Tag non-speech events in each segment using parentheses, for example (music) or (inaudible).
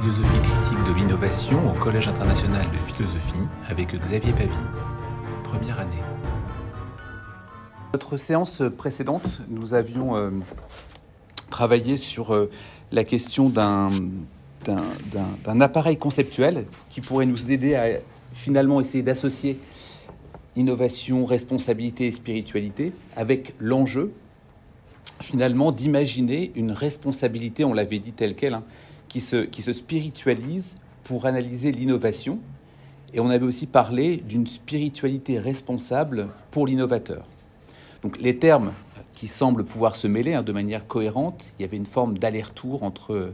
philosophie critique de l'innovation au Collège international de philosophie avec Xavier Pavie. Première année. Notre séance précédente, nous avions euh, travaillé sur euh, la question d'un, appareil conceptuel qui pourrait nous aider à finalement essayer d'associer innovation, responsabilité et spiritualité avec l'enjeu finalement d'imaginer une responsabilité, on l'avait dit telle qu'elle, hein, qui, se, qui se spiritualise pour analyser l'innovation. Et on avait aussi parlé d'une spiritualité responsable pour l'innovateur. Donc les termes qui semblent pouvoir se mêler hein, de manière cohérente, il y avait une forme d'aller-retour entre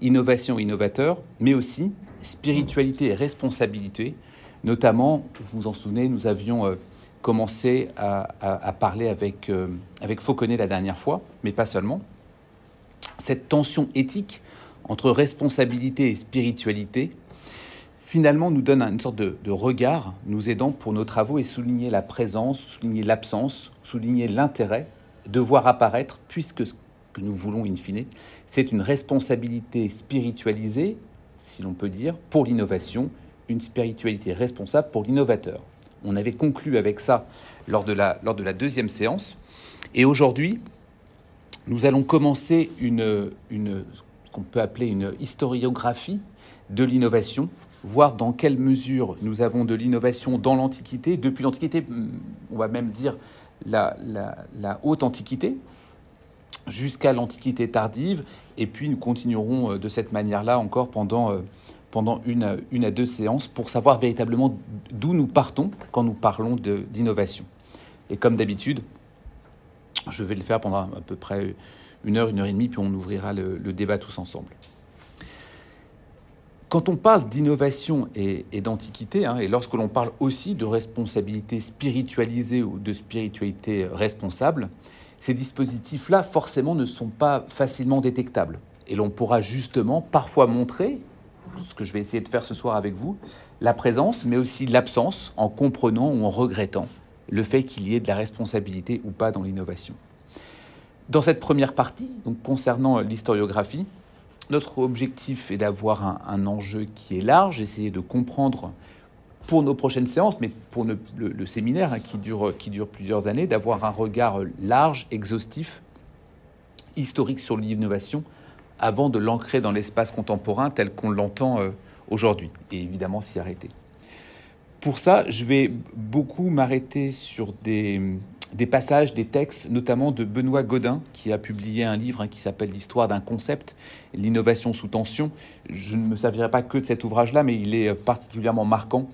innovation et innovateur, mais aussi spiritualité et responsabilité. Notamment, vous vous en souvenez, nous avions euh, commencé à, parler avec, euh, avec Fauconnet la dernière fois, mais pas seulement. Cette tension éthique entre responsabilité et spiritualité, finalement nous donne une sorte de, regard nous aidant pour nos travaux et souligner la présence, souligner l'absence, souligner l'intérêt de voir apparaître, puisque ce que nous voulons in fine, c'est une responsabilité spiritualisée, si l'on peut dire, pour l'innovation, une spiritualité responsable pour l'innovateur. On avait conclu avec ça lors de la, lors de la deuxième séance. Et aujourd'hui, nous allons commencer une, une, qu'on peut appeler une historiographie de l'innovation, voir dans quelle mesure nous avons de l'innovation dans l'Antiquité, depuis l'Antiquité, on va même dire la, haute Antiquité, jusqu'à l'Antiquité tardive, et puis nous continuerons euh, de cette manière-là encore pendant euh, pendant une, une à deux séances pour savoir véritablement d'où nous partons quand nous parlons d'innovation. Et comme d'habitude, je vais le faire pendant à peu près une heure, une heure et demie, puis on ouvrira le, débat tous ensemble. Quand on parle d'innovation et, d'antiquité, hein, et lorsque l'on parle aussi de responsabilité spiritualisée ou de spiritualité responsable, ces dispositifs-là, forcément, ne sont pas facilement détectables. Et l'on pourra justement parfois montrer, ce que je vais essayer de faire ce soir avec vous, la présence, mais aussi l'absence, en comprenant ou en regrettant le fait qu'il y ait de la responsabilité ou pas dans l'innovation. Dans cette première partie, donc concernant l'historiographie, notre objectif est d'avoir un, enjeu qui est large, essayer de comprendre pour nos prochaines séances, mais pour le, séminaire hein, qui, dure, plusieurs années, d'avoir un regard large, exhaustif, historique sur l'innovation, avant de l'ancrer dans l'espace contemporain tel qu'on l'entend euh, aujourd'hui, et évidemment s'y arrêter. Pour ça, je vais beaucoup m'arrêter sur des, des, passages, des textes, notamment de Benoît Godin, qui a publié un livre hein, qui s'appelle L'histoire d'un concept, l'innovation sous tension. Je ne me servirai pas que de cet ouvrage-là, mais il est particulièrement marquant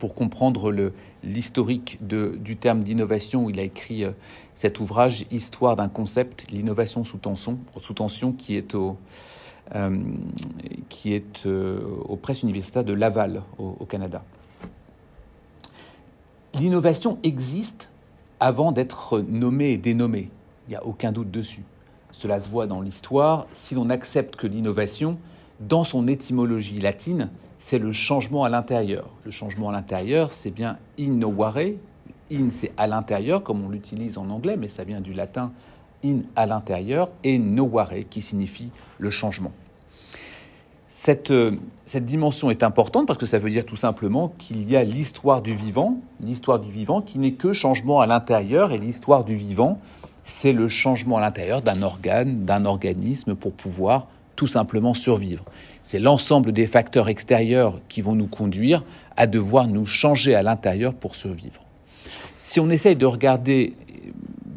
pour comprendre l'historique du terme d'innovation, il a écrit euh, cet ouvrage, Histoire d'un concept, l'innovation sous tension, sous tension qui est au, euh, qui est euh, aux presses universitaires de Laval, au, Canada. L'innovation existe avant d'être nommée et dénommée. Il n'y a aucun doute dessus. Cela se voit dans l'histoire. Si l'on accepte que l'innovation, dans son étymologie latine, c'est le changement à l'intérieur. Le changement à l'intérieur, c'est bien innovare. In, c'est à l'intérieur, comme on l'utilise en anglais, mais ça vient du latin in à l'intérieur, et novare, qui signifie le changement. Cette, euh, cette, dimension est importante parce que ça veut dire tout simplement qu'il y a l'histoire du vivant, l'histoire du vivant qui n'est que changement à l'intérieur, et l'histoire du vivant, c'est le changement à l'intérieur d'un organe, d'un organisme pour pouvoir tout simplement survivre. C'est l'ensemble des facteurs extérieurs qui vont nous conduire à devoir nous changer à l'intérieur pour survivre. Si on essaye de regarder,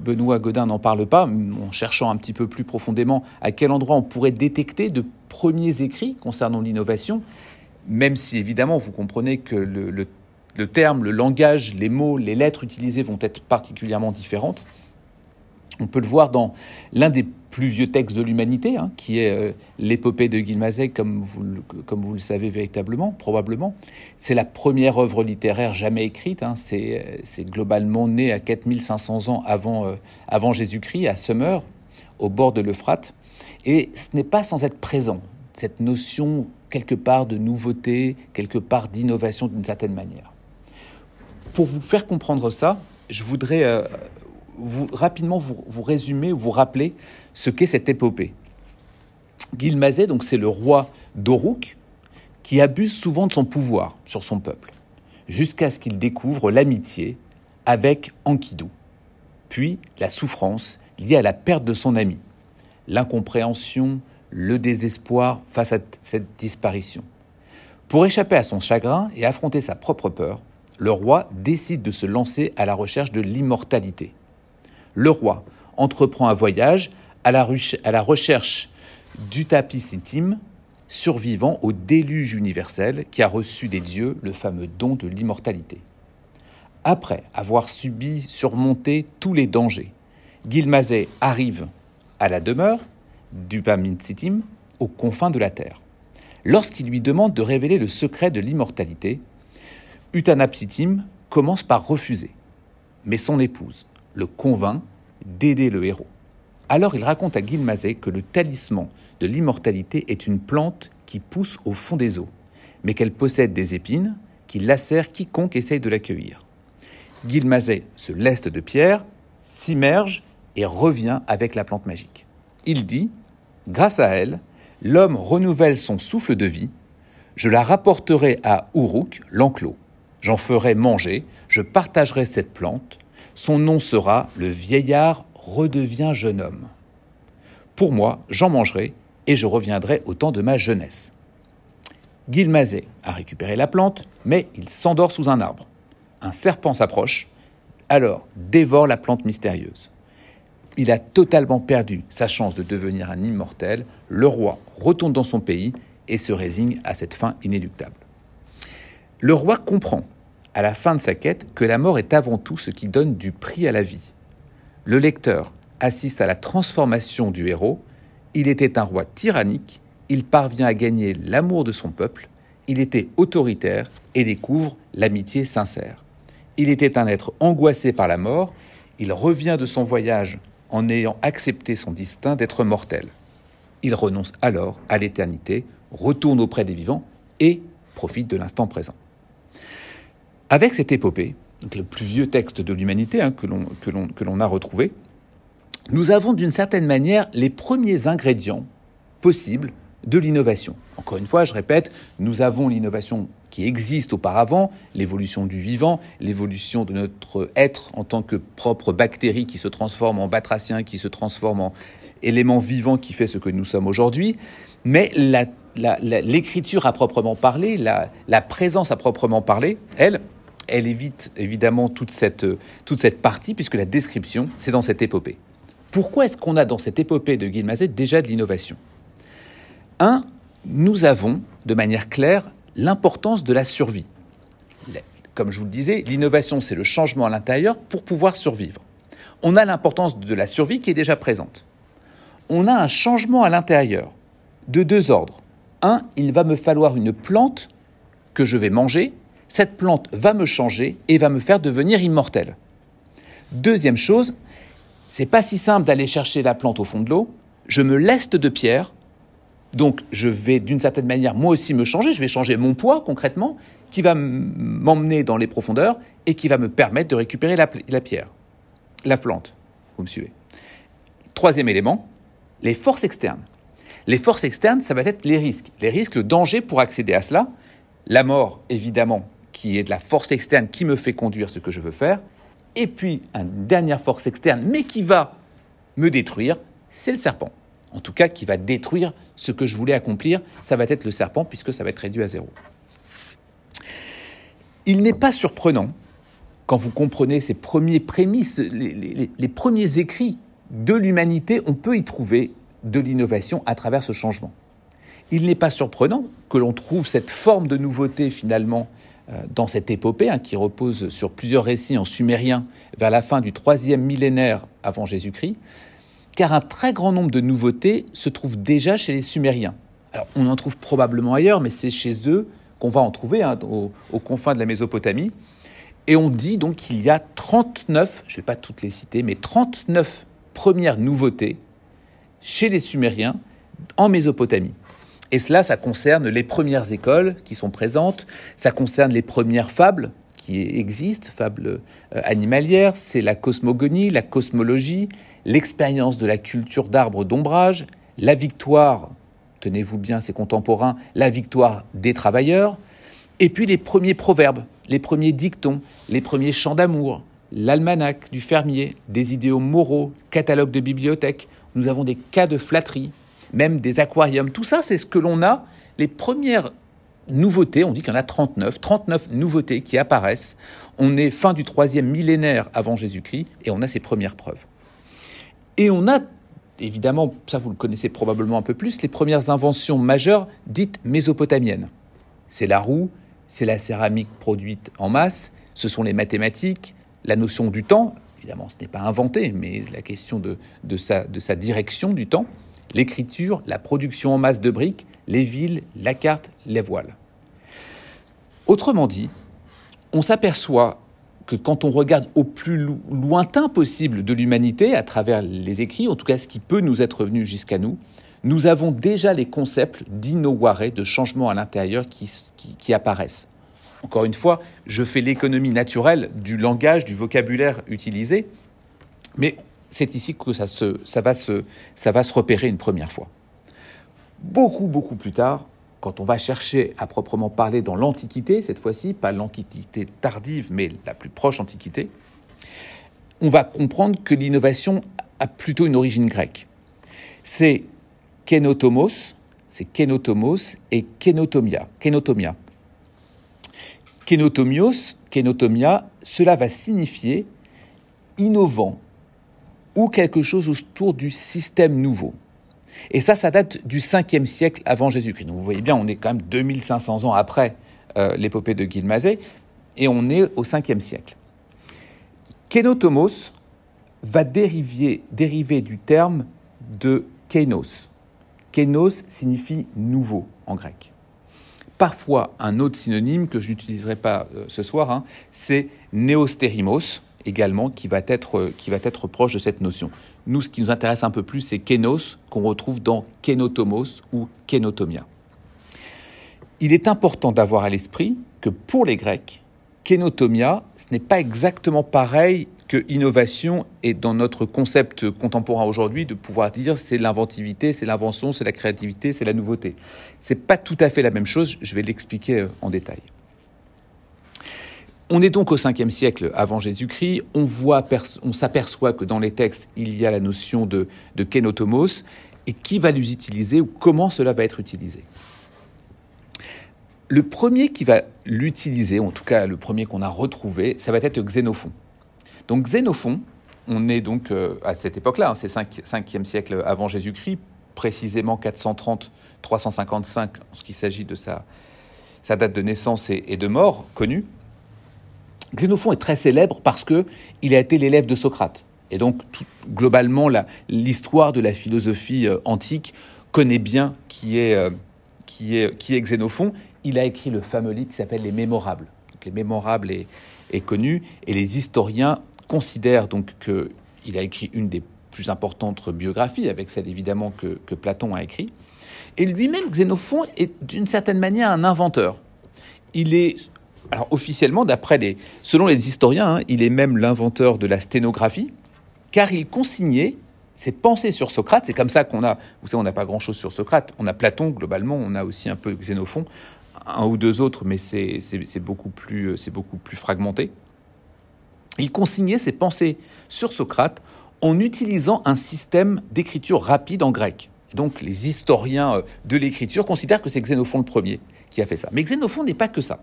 Benoît Godin n'en parle pas, en cherchant un petit peu plus profondément à quel endroit on pourrait détecter de premiers écrits concernant l'innovation, même si évidemment vous comprenez que le, terme, le langage, les mots, les lettres utilisées vont être particulièrement différentes. On peut le voir dans l'un des plus vieux textes de l'humanité, hein, qui est euh, l'épopée de Guilmazec, comme vous, comme vous le savez véritablement, probablement. C'est la première œuvre littéraire jamais écrite. Hein. c'est, globalement né à 4500 ans avant, euh, avant Jésus-Christ, à Summer, au bord de l'Euphrate. Et ce n'est pas sans être présent, cette notion quelque part de nouveauté, quelque part d'innovation d'une certaine manière. Pour vous faire comprendre ça, je voudrais euh, rapidement vous, résumer, vous rappeler ce qu'est cette épopée. Gilmazé, donc c'est le roi d'Oruk, qui abuse souvent de son pouvoir sur son peuple, jusqu'à ce qu'il découvre l'amitié avec Enkidu, puis la souffrance liée à la perte de son ami, l'incompréhension, le désespoir face à cette disparition. Pour échapper à son chagrin et affronter sa propre peur, le roi décide de se lancer à la recherche de l'immortalité. Le roi entreprend un voyage à la, recherche du tapis intime survivant au déluge universel qui a reçu des dieux le fameux don de l'immortalité. Après avoir subi, surmonté tous les dangers, Gilmazé arrive à la demeure du Sitim, aux confins de la terre. Lorsqu'il lui demande de révéler le secret de l'immortalité, Utanapsitim commence par refuser. Mais son épouse le convainc d'aider le héros. Alors il raconte à Gilmazé que le talisman de l'immortalité est une plante qui pousse au fond des eaux, mais qu'elle possède des épines qui lacèrent quiconque essaye de l'accueillir. Gilmazé se leste de pierre, s'immerge et revient avec la plante magique. Il dit Grâce à elle, l'homme renouvelle son souffle de vie. Je la rapporterai à Uruk, l'enclos. J'en ferai manger, je partagerai cette plante. Son nom sera Le vieillard redevient jeune homme. Pour moi, j'en mangerai et je reviendrai au temps de ma jeunesse. Guilmazé a récupéré la plante, mais il s'endort sous un arbre. Un serpent s'approche, alors dévore la plante mystérieuse. Il a totalement perdu sa chance de devenir un immortel. Le roi retourne dans son pays et se résigne à cette fin inéluctable. Le roi comprend, à la fin de sa quête, que la mort est avant tout ce qui donne du prix à la vie. Le lecteur assiste à la transformation du héros. Il était un roi tyrannique, il parvient à gagner l'amour de son peuple, il était autoritaire et découvre l'amitié sincère. Il était un être angoissé par la mort, il revient de son voyage en ayant accepté son destin d'être mortel. Il renonce alors à l'éternité, retourne auprès des vivants et profite de l'instant présent. Avec cette épopée, le plus vieux texte de l'humanité hein, que l'on a retrouvé, nous avons d'une certaine manière les premiers ingrédients possibles de l'innovation. Encore une fois, je répète, nous avons l'innovation qui existe auparavant, l'évolution du vivant, l'évolution de notre être en tant que propre bactérie qui se transforme en batracien, qui se transforme en élément vivant qui fait ce que nous sommes aujourd'hui. Mais l'écriture à proprement parler, la, présence à proprement parler, elle, elle évite évidemment toute cette, toute cette partie, puisque la description, c'est dans cette épopée. Pourquoi est-ce qu'on a dans cette épopée de Guilmazet déjà de l'innovation? Un, nous avons, de manière claire, l'importance de la survie. Comme je vous le disais, l'innovation, c'est le changement à l'intérieur pour pouvoir survivre. On a l'importance de la survie qui est déjà présente. On a un changement à l'intérieur de deux ordres. Un, il va me falloir une plante que je vais manger. Cette plante va me changer et va me faire devenir immortel. Deuxième chose, c'est pas si simple d'aller chercher la plante au fond de l'eau. Je me leste de pierre donc je vais d'une certaine manière moi aussi me changer, je vais changer mon poids concrètement, qui va m'emmener dans les profondeurs et qui va me permettre de récupérer la, pierre, la plante. Vous me suivez? Troisième élément, les forces externes. Les forces externes, ça va être les risques. Les risques, le danger pour accéder à cela. La mort, évidemment, qui est de la force externe qui me fait conduire ce que je veux faire. Et puis, une dernière force externe, mais qui va me détruire, c'est le serpent en tout cas qui va détruire ce que je voulais accomplir, ça va être le serpent puisque ça va être réduit à zéro. Il n'est pas surprenant, quand vous comprenez ces premiers prémices, les, premiers écrits de l'humanité, on peut y trouver de l'innovation à travers ce changement. Il n'est pas surprenant que l'on trouve cette forme de nouveauté finalement euh, dans cette épopée hein, qui repose sur plusieurs récits en sumérien vers la fin du troisième millénaire avant Jésus-Christ, car un très grand nombre de nouveautés se trouvent déjà chez les Sumériens. Alors, on en trouve probablement ailleurs, mais c'est chez eux qu'on va en trouver, hein, aux, confins de la Mésopotamie. Et on dit donc qu'il y a 39, je ne vais pas toutes les citer, mais 39 premières nouveautés chez les Sumériens en Mésopotamie. Et cela, ça concerne les premières écoles qui sont présentes, ça concerne les premières fables qui existent, fables euh, animalières, c'est la cosmogonie, la cosmologie, l'expérience de la culture d'arbres d'ombrage, la victoire tenez-vous bien, ses contemporains, la victoire des travailleurs, et puis les premiers proverbes, les premiers dictons, les premiers chants d'amour, l'almanach du fermier, des idéaux moraux, catalogue de bibliothèque, nous avons des cas de flatterie, même des aquariums. Tout ça, c'est ce que l'on a, les premières nouveautés, on dit qu'il y en a 39, 39 nouveautés qui apparaissent. On est fin du troisième millénaire avant Jésus-Christ et on a ces premières preuves. Et on a, évidemment, ça vous le connaissez probablement un peu plus, les premières inventions majeures dites mésopotamiennes. C'est la roue, c'est la céramique produite en masse, ce sont les mathématiques, la notion du temps, évidemment ce n'est pas inventé, mais la question de, de, sa, de sa direction du temps, l'écriture, la production en masse de briques, les villes, la carte, les voiles. Autrement dit, on s'aperçoit que quand on regarde au plus lointain possible de l'humanité, à travers les écrits, en tout cas ce qui peut nous être venu jusqu'à nous, nous avons déjà les concepts d'inoware, de changement à l'intérieur qui, qui, apparaissent. Encore une fois, je fais l'économie naturelle du langage, du vocabulaire utilisé, mais c'est ici que ça, va se, va se repérer une première fois. Beaucoup, beaucoup plus tard, quand on va chercher à proprement parler dans l'Antiquité, cette fois-ci, pas l'Antiquité tardive, mais la plus proche Antiquité, on va comprendre que l'innovation a plutôt une origine grecque. C'est kenotomos, c'est kenotomos et kenotomia. Kenotomia. Kenotomios, kenotomia, cela va signifier innovant ou quelque chose autour du système nouveau. Et ça, ça date du 5e siècle avant Jésus-Christ. Donc vous voyez bien, on est quand même 2500 ans après euh, l'épopée de Gilmazé, et on est au 5e siècle. Kenotomos va dériver, dériver du terme de kénos. Kénos signifie nouveau en grec. Parfois, un autre synonyme que je n'utiliserai pas euh, ce soir, hein, c'est néostérimos, également, qui va, être, qui va être proche de cette notion. Nous, ce qui nous intéresse un peu plus, c'est kénos, qu'on retrouve dans kénotomos ou kénotomia. Il est important d'avoir à l'esprit que pour les Grecs, kénotomia, ce n'est pas exactement pareil que innovation et dans notre concept contemporain aujourd'hui de pouvoir dire c'est l'inventivité, c'est l'invention, c'est la créativité, c'est la nouveauté. C'est pas tout à fait la même chose, je vais l'expliquer euh, en détail. On est donc au 5e siècle avant Jésus-Christ. On on s'aperçoit que dans les textes, il y a la notion de, de kénotomos et qui va les utiliser ou comment cela va être utilisé? Le premier qui va l'utiliser, en tout cas le premier qu'on a retrouvé, ça va être Xénophon. Donc Xénophon, on est donc euh, à cette époque-là, hein, c'est 5e siècle avant Jésus-Christ, précisément 430-355 en ce qui s'agit de sa, date de naissance et de mort connue. Xénophon est très célèbre parce que il a été l'élève de Socrate. Et donc, globalement, l'histoire de la philosophie euh, antique connaît bien qui est, euh, qui, est, qui est Xénophon. Il a écrit le fameux livre qui s'appelle Les Mémorables. les Mémorables est, connu et les historiens considèrent donc qu'il a écrit une des plus importantes biographies, avec celle évidemment que, que Platon a écrit. Et lui-même, Xénophon est d'une certaine manière un inventeur. Il est alors officiellement, selon les historiens, hein, il est même l'inventeur de la sténographie, car il consignait ses pensées sur Socrate. C'est comme ça qu'on a, vous savez, on n'a pas grand-chose sur Socrate. On a Platon globalement, on a aussi un peu Xénophon, un ou deux autres, mais c'est beaucoup plus, c'est beaucoup plus fragmenté. Il consignait ses pensées sur Socrate en utilisant un système d'écriture rapide en grec. Donc les historiens euh, de l'écriture considèrent que c'est Xénophon le premier qui a fait ça. Mais Xénophon n'est pas que ça.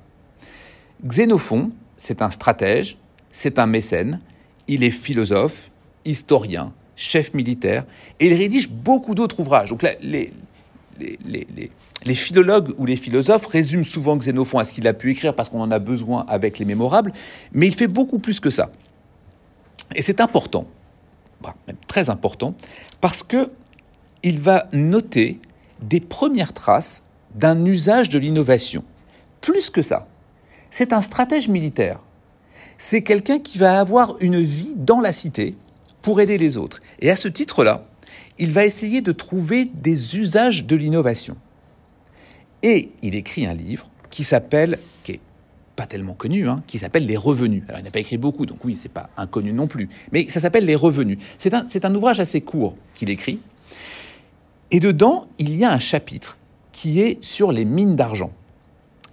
Xénophon, c'est un stratège, c'est un mécène, il est philosophe, historien, chef militaire, et il rédige beaucoup d'autres ouvrages. Donc les, les, philologues ou les philosophes résument souvent Xénophon à ce qu'il a pu écrire parce qu'on en a besoin avec les mémorables, mais il fait beaucoup plus que ça. Et c'est important, même très important, parce que il va noter des premières traces d'un usage de l'innovation. Plus que ça, c'est un stratège militaire. C'est quelqu'un qui va avoir une vie dans la cité pour aider les autres. Et à ce titre-là, il va essayer de trouver des usages de l'innovation. Et il écrit un livre qui s'appelle, qui est pas tellement connu, hein, qui s'appelle Les Revenus. Alors il n'a pas écrit beaucoup, donc oui, c'est pas inconnu non plus. Mais ça s'appelle Les Revenus. C'est un, un ouvrage assez court qu'il écrit. Et dedans, il y a un chapitre qui est sur les mines d'argent.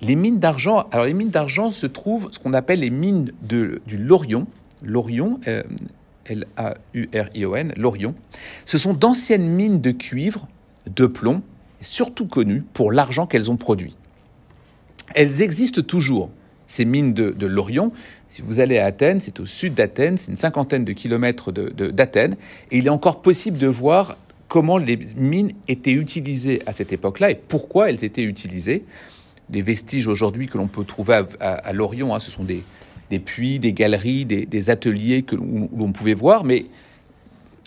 Les mines d'argent, alors les mines d'argent se trouvent ce qu'on appelle les mines de, du Lorion. Lorion, euh, L-A-U-R-I-O-N, Lorion. Ce sont d'anciennes mines de cuivre, de plomb, surtout connues pour l'argent qu'elles ont produit. Elles existent toujours, ces mines de, de Lorion. Si vous allez à Athènes, c'est au sud d'Athènes, c'est une cinquantaine de kilomètres d'Athènes, et il est encore possible de voir comment les mines étaient utilisées à cette époque-là et pourquoi elles étaient utilisées. Les vestiges aujourd'hui que l'on peut trouver à, Lorient, hein, ce sont des, puits, des galeries, des, ateliers que l'on pouvait voir, mais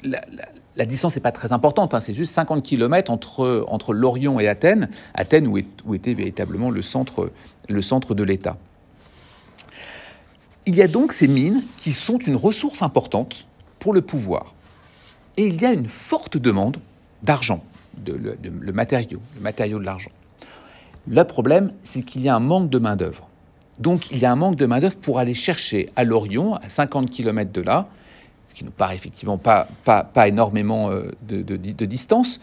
la, distance n'est pas très importante, hein. c'est juste 50 km entre, entre Lorient et Athènes, Athènes où, était véritablement le centre, le centre de l'État. Il y a donc ces mines qui sont une ressource importante pour le pouvoir. Et il y a une forte demande d'argent, de, le matériau, le matériau de l'argent. Le problème, c'est qu'il y a un manque de main-d'œuvre. Donc il y a un manque de main-d'œuvre pour aller chercher à Lorient, à 50 km de là, ce qui nous paraît effectivement pas, pas, pas énormément euh, de, de, distance.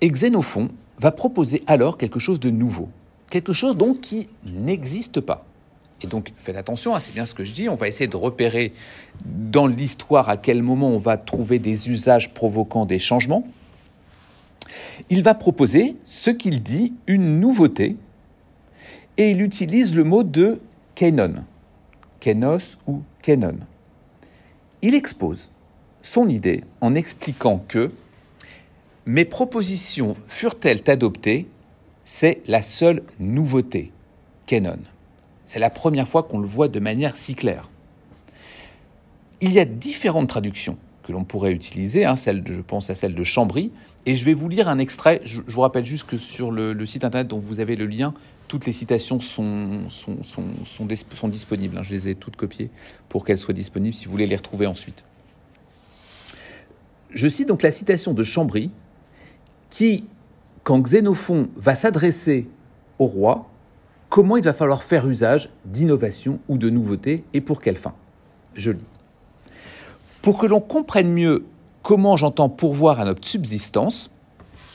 Et Xénophon va proposer alors quelque chose de nouveau, quelque chose donc qui n'existe pas. Et donc, faites attention, hein, c'est bien ce que je dis, on va essayer de repérer dans l'histoire à quel moment on va trouver des usages provoquant des changements. Il va proposer, ce qu'il dit, une nouveauté, et il utilise le mot de kenon, kenos ou kenon. Il expose son idée en expliquant que mes propositions furent-elles adoptées? C'est la seule nouveauté, kenon. C'est la première fois qu'on le voit de manière si claire. Il y a différentes traductions que l'on pourrait utiliser, hein, celle je pense à celle de Chambry, et je vais vous lire un extrait. Je, vous rappelle juste que sur le, site internet dont vous avez le lien, toutes les citations sont, disponibles. Hein. Je les ai toutes copiées pour qu'elles soient disponibles si vous voulez les retrouver ensuite. Je cite donc la citation de Chambry, qui, quand Xénophon va s'adresser au roi, comment il va falloir faire usage d'innovation ou de nouveauté et pour quelle fin? Je lis. Pour que l'on comprenne mieux comment j'entends pourvoir à notre subsistance,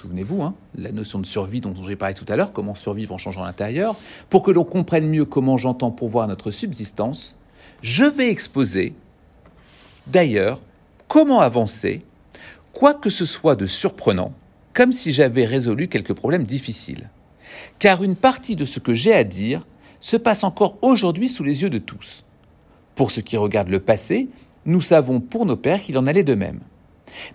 souvenez-vous, hein, la notion de survie dont j'ai parlé tout à l'heure, comment survivre en changeant l'intérieur, pour que l'on comprenne mieux comment j'entends pourvoir notre subsistance, je vais exposer d'ailleurs comment avancer, quoi que ce soit de surprenant, comme si j'avais résolu quelques problèmes difficiles car une partie de ce que j'ai à dire se passe encore aujourd'hui sous les yeux de tous. Pour ce qui regarde le passé, nous savons pour nos pères qu'il en allait de même.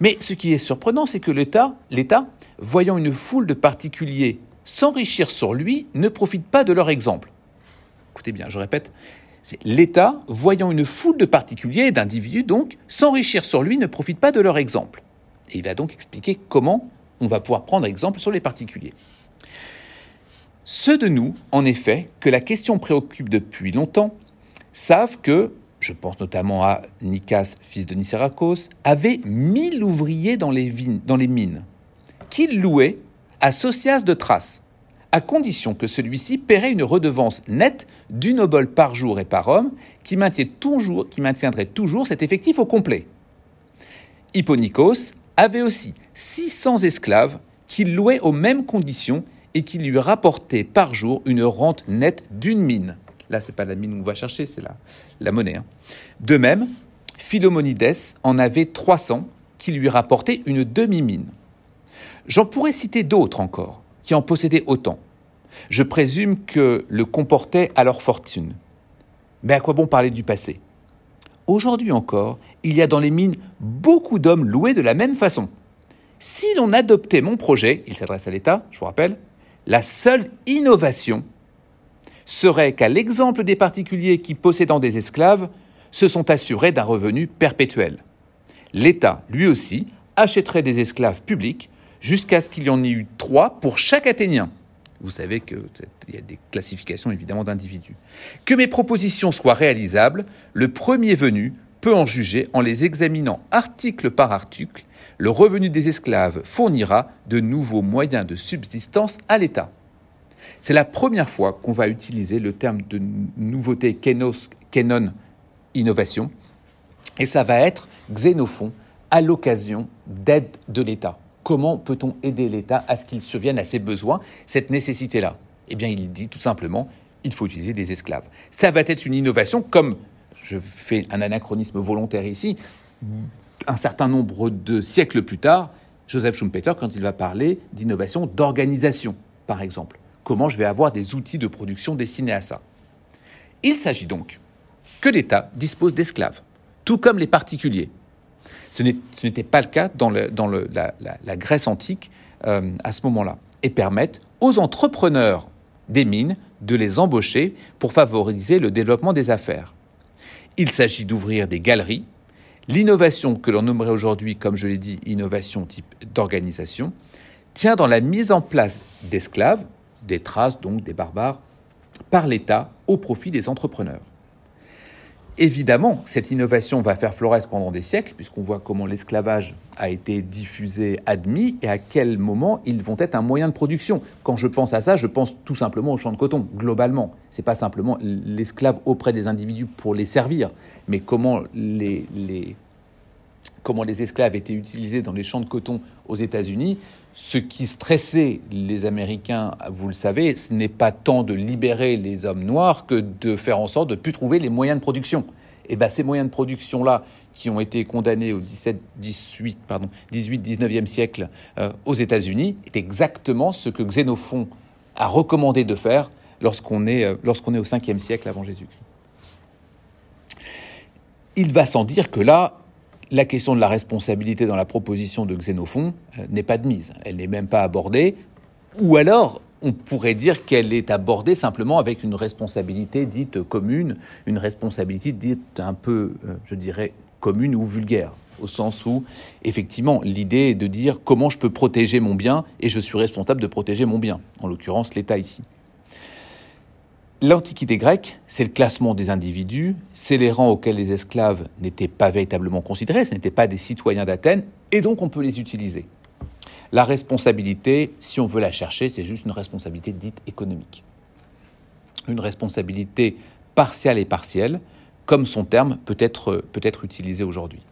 Mais ce qui est surprenant, c'est que l'État, voyant une foule de particuliers s'enrichir sur lui, ne profite pas de leur exemple. Écoutez bien, je répète, c'est l'État, voyant une foule de particuliers, d'individus donc, s'enrichir sur lui, ne profite pas de leur exemple. Et il va donc expliquer comment on va pouvoir prendre exemple sur les particuliers. Ceux de nous, en effet, que la question préoccupe depuis longtemps, savent que, je pense notamment à Nikas, fils de Nicérakos, avait mille ouvriers dans les, mines, qu'il louait à Socias de Thrace, à condition que celui-ci paierait une redevance nette d'une obole par jour et par homme, qui, maintiendrait toujours cet effectif au complet. Hipponikos avait aussi 600 esclaves qu'il louait aux mêmes conditions et qui lui rapportait par jour une rente nette d'une mine. Là, c'est pas la mine où on va chercher, c'est la, la monnaie. Hein. De même, Philomonides en avait 300 qui lui rapportaient une demi-mine. J'en pourrais citer d'autres encore, qui en possédaient autant. Je présume que le comportait à leur fortune. Mais à quoi bon parler du passé? Aujourd'hui encore, il y a dans les mines beaucoup d'hommes loués de la même façon. Si l'on adoptait mon projet, il s'adresse à l'État, je vous rappelle, la seule innovation serait qu'à l'exemple des particuliers qui, possédant des esclaves, se sont assurés d'un revenu perpétuel. L'État, lui aussi, achèterait des esclaves publics jusqu'à ce qu'il y en ait eu trois pour chaque Athénien. Vous savez qu'il y a des classifications évidemment d'individus. Que mes propositions soient réalisables, le premier venu peut en juger en les examinant article par article le revenu des esclaves fournira de nouveaux moyens de subsistance à l'État. C'est la première fois qu'on va utiliser le terme de nouveauté kenos, kenon, innovation, et ça va être Xénophon à l'occasion d'aide de l'État. comment peut-on aider l'État à ce qu'il survienne à ses besoins, cette nécessité-là? Eh bien, il dit tout simplement, il faut utiliser des esclaves. Ça va être une innovation, comme je fais un anachronisme volontaire ici, un certain nombre de siècles plus tard, Joseph Schumpeter, quand il va parler d'innovation d'organisation, par exemple. Comment je vais avoir des outils de production destinés à ça Il s'agit donc que l'État dispose d'esclaves, tout comme les particuliers. Ce n'était pas le cas dans, la, Grèce antique euh, à ce moment-là, et permettent aux entrepreneurs des mines de les embaucher pour favoriser le développement des affaires. Il s'agit d'ouvrir des galeries. L'innovation que l'on nommerait aujourd'hui, comme je l'ai dit, innovation type d'organisation, tient dans la mise en place d'esclaves, des traces donc des barbares, par l'État au profit des entrepreneurs. Évidemment, cette innovation va faire florès pendant des siècles, puisqu'on voit comment l'esclavage a été diffusé, admis, et à quel moment ils vont être un moyen de production. Quand je pense à ça, je pense tout simplement au champ de coton, globalement. C'est pas simplement l'esclave auprès des individus pour les servir, mais comment les, les, comment les esclaves étaient utilisés dans les champs de coton aux États-Unis. Ce qui stressait les Américains, vous le savez, ce n'est pas tant de libérer les hommes noirs que de faire en sorte de ne plus trouver les moyens de production. Et bien ces moyens de production-là, qui ont été condamnés au 17, 18, pardon, 18, 19e siècle euh, aux États-Unis, est exactement ce que Xénophon a recommandé de faire lorsqu'on est, euh, lorsqu'on est au 5e siècle avant Jésus-Christ. Il va sans dire que là, la question de la responsabilité dans la proposition de Xénophon euh, n'est pas de mise. Elle n'est même pas abordée. Ou alors, on pourrait dire qu'elle est abordée simplement avec une responsabilité dite commune, une responsabilité dite un peu, euh, je dirais, commune ou vulgaire, au sens où, effectivement, l'idée est de dire comment je peux protéger mon bien et je suis responsable de protéger mon bien, en l'occurrence l'État ici. L'Antiquité grecque, c'est le classement des individus, c'est les rangs auxquels les esclaves n'étaient pas véritablement considérés, ce n'étaient pas des citoyens d'Athènes, et donc on peut les utiliser. La responsabilité, si on veut la chercher, c'est juste une responsabilité dite économique. Une responsabilité partielle et partielle, comme son terme peut être, peut être utilisé aujourd'hui.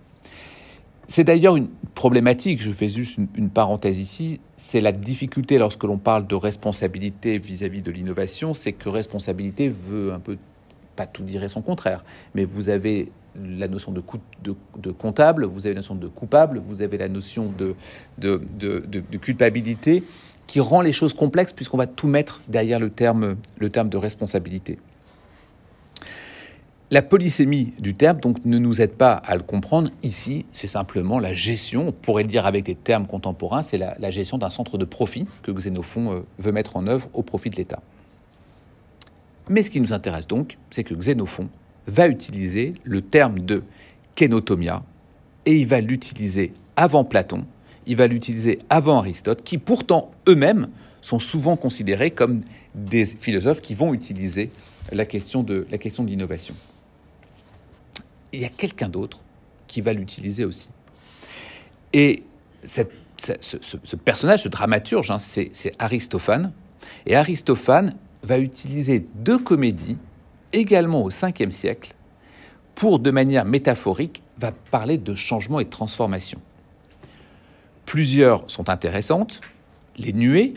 C'est d'ailleurs une problématique, je fais juste une, parenthèse ici, c'est la difficulté lorsque l'on parle de responsabilité vis-à-vis de l'innovation, c'est que responsabilité veut un peu, pas tout dire et son contraire, mais vous avez la notion de, de, comptable, vous avez la notion de coupable, vous avez la notion de, de culpabilité qui rend les choses complexes puisqu'on va tout mettre derrière le terme, le terme de responsabilité. La polysémie du terme donc ne nous aide pas à le comprendre. Ici, c'est simplement la gestion, on pourrait le dire avec des termes contemporains, c'est la, gestion d'un centre de profit que Xénophon euh, veut mettre en œuvre au profit de l'État. Mais ce qui nous intéresse donc, c'est que Xénophon va utiliser le terme de kénotomia et il va l'utiliser avant Platon, il va l'utiliser avant Aristote, qui pourtant eux-mêmes sont souvent considérés comme des philosophes qui vont utiliser la question de l'innovation il y a quelqu'un d'autre qui va l'utiliser aussi. Et ce, personnage, ce dramaturge, hein, c'est Aristophane. Et Aristophane va utiliser deux comédies, également au 5e siècle, pour, de manière métaphorique, va parler de changement et de transformation. Plusieurs sont intéressantes. Les Nuées,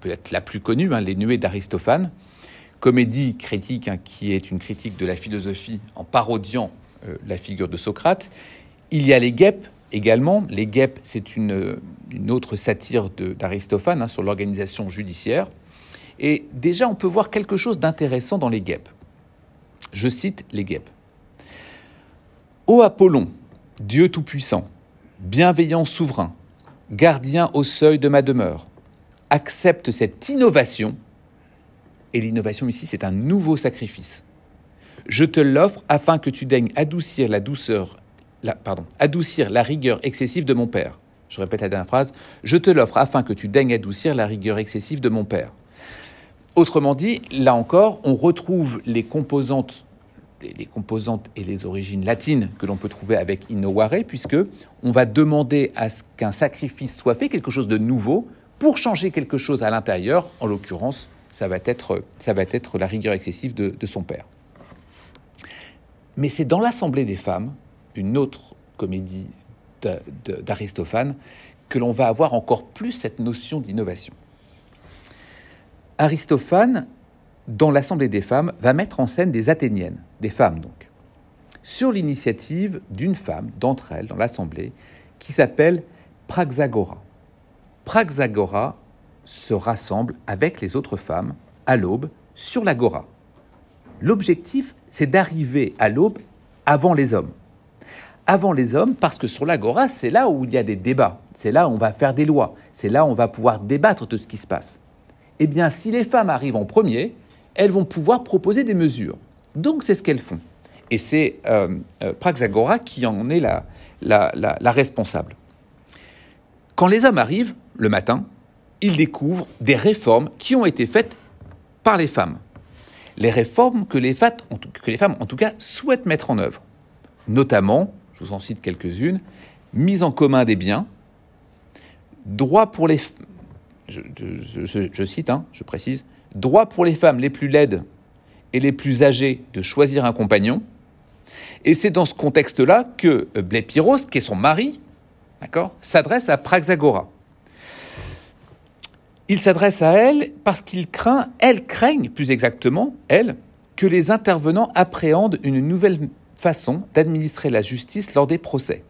peut-être la plus connue, hein, les Nuées d'Aristophane, comédie critique hein, qui est une critique de la philosophie en parodiant la figure de Socrate. Il y a les guêpes également. Les guêpes, c'est une, autre satire d'Aristophane hein, sur l'organisation judiciaire. Et déjà, on peut voir quelque chose d'intéressant dans les guêpes. Je cite les guêpes. Ô Apollon, Dieu Tout-Puissant, bienveillant souverain, gardien au seuil de ma demeure, accepte cette innovation. Et l'innovation ici, c'est un nouveau sacrifice. Je te l'offre afin que tu daignes adoucir la douceur, la, pardon, adoucir la rigueur excessive de mon père. Je répète la dernière phrase. Je te l'offre afin que tu daignes adoucir la rigueur excessive de mon père. Autrement dit, là encore, on retrouve les composantes, les composantes et les origines latines que l'on peut trouver avec innovare, puisque on va demander à ce qu'un sacrifice soit fait, quelque chose de nouveau, pour changer quelque chose à l'intérieur. En l'occurrence, ça va être, ça va être la rigueur excessive de son père. Mais c'est dans l'Assemblée des femmes, une autre comédie d'Aristophane, que l'on va avoir encore plus cette notion d'innovation. Aristophane, dans l'Assemblée des femmes, va mettre en scène des Athéniennes, des femmes donc, sur l'initiative d'une femme, d'entre elles, dans l'Assemblée, qui s'appelle Praxagora. Praxagora se rassemble avec les autres femmes à l'aube sur l'agora. L'objectif, c'est d'arriver à l'aube avant les hommes. Avant les hommes, parce que sur l'agora, c'est là où il y a des débats, c'est là où on va faire des lois, c'est là où on va pouvoir débattre de ce qui se passe. Eh bien, si les femmes arrivent en premier, elles vont pouvoir proposer des mesures. Donc, c'est ce qu'elles font. Et c'est euh, euh, Praxagora qui en est la, la responsable. Quand les hommes arrivent, le matin, ils découvrent des réformes qui ont été faites par les femmes. Les réformes que les, femmes, en tout cas, souhaitent mettre en œuvre. Notamment, je vous en cite quelques-unes, mise en commun des biens, droit pour les... Je, je cite, hein, je précise, droit pour les femmes les plus laides et les plus âgées de choisir un compagnon. Et c'est dans ce contexte-là que Blépiros, qui est son mari, s'adresse à Praxagora. Il s'adresse à elle parce qu'il craint, elle craigne plus exactement, elle, que les intervenants appréhendent une nouvelle façon d'administrer la justice lors des procès.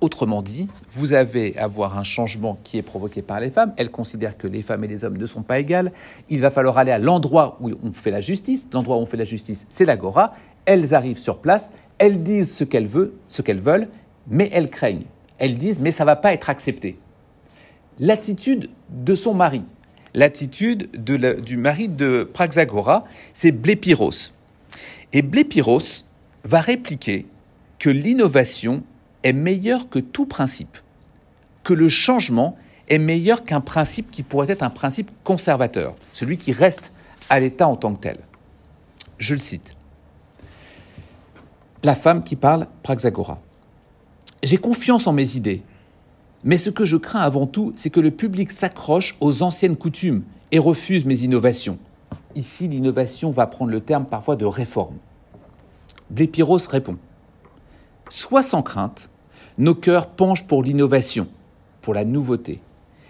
Autrement dit, vous avez à voir un changement qui est provoqué par les femmes. Elles considèrent que les femmes et les hommes ne sont pas égales. Il va falloir aller à l'endroit où on fait la justice. L'endroit où on fait la justice, c'est l'agora. Elles arrivent sur place, elles disent ce qu'elles veulent, ce qu'elles veulent, mais elles craignent. Elles disent mais ça va pas être accepté. L'attitude de son mari, l'attitude du mari de Praxagora, c'est Blépiros. Et Blépiros va répliquer que l'innovation est meilleure que tout principe, que le changement est meilleur qu'un principe qui pourrait être un principe conservateur, celui qui reste à l'état en tant que tel. Je le cite. La femme qui parle, Praxagora. J'ai confiance en mes idées, mais ce que je crains avant tout, c'est que le public s'accroche aux anciennes coutumes et refuse mes innovations. Ici, l'innovation va prendre le terme parfois de réforme. Blépiros répond Soit sans crainte, nos cœurs penchent pour l'innovation, pour la nouveauté,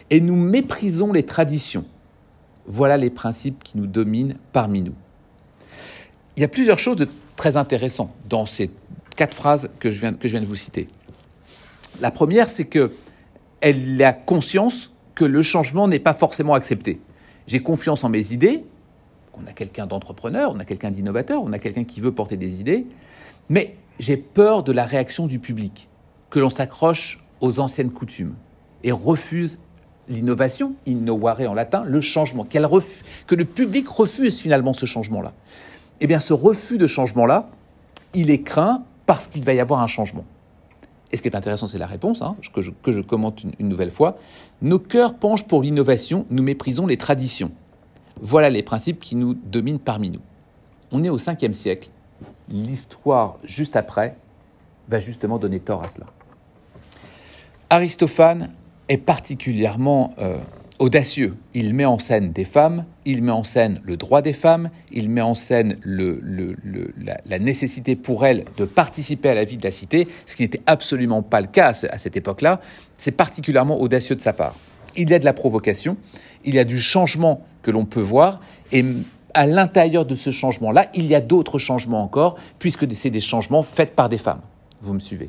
et nous méprisons les traditions. Voilà les principes qui nous dominent parmi nous. Il y a plusieurs choses de très intéressantes dans ces quatre phrases que je viens, que je viens de vous citer. La première, c'est que elle a conscience que le changement n'est pas forcément accepté. J'ai confiance en mes idées. On a quelqu'un d'entrepreneur, on a quelqu'un d'innovateur, on a quelqu'un qui veut porter des idées, mais j'ai peur de la réaction du public, que l'on s'accroche aux anciennes coutumes et refuse l'innovation, innovare en latin, le changement, que le public refuse finalement ce changement-là. Eh bien, ce refus de changement-là, il est craint parce qu'il va y avoir un changement. Et ce qui est intéressant, c'est la réponse, hein, que, je, commente une, nouvelle fois. Nos cœurs penchent pour l'innovation, nous méprisons les traditions. Voilà les principes qui nous dominent parmi nous. On est au 5e siècle. L'histoire, juste après, va justement donner tort à cela. Aristophane est particulièrement euh, audacieux. Il met en scène des femmes, il met en scène le droit des femmes, il met en scène la, nécessité pour elles de participer à la vie de la cité, ce qui n'était absolument pas le cas à, cette époque-là. C'est particulièrement audacieux de sa part. Il y a de la provocation, il y a du changement que l'on peut voir, et à l'intérieur de ce changement-là, il y a d'autres changements encore, puisque c'est des changements faits par des femmes. Vous me suivez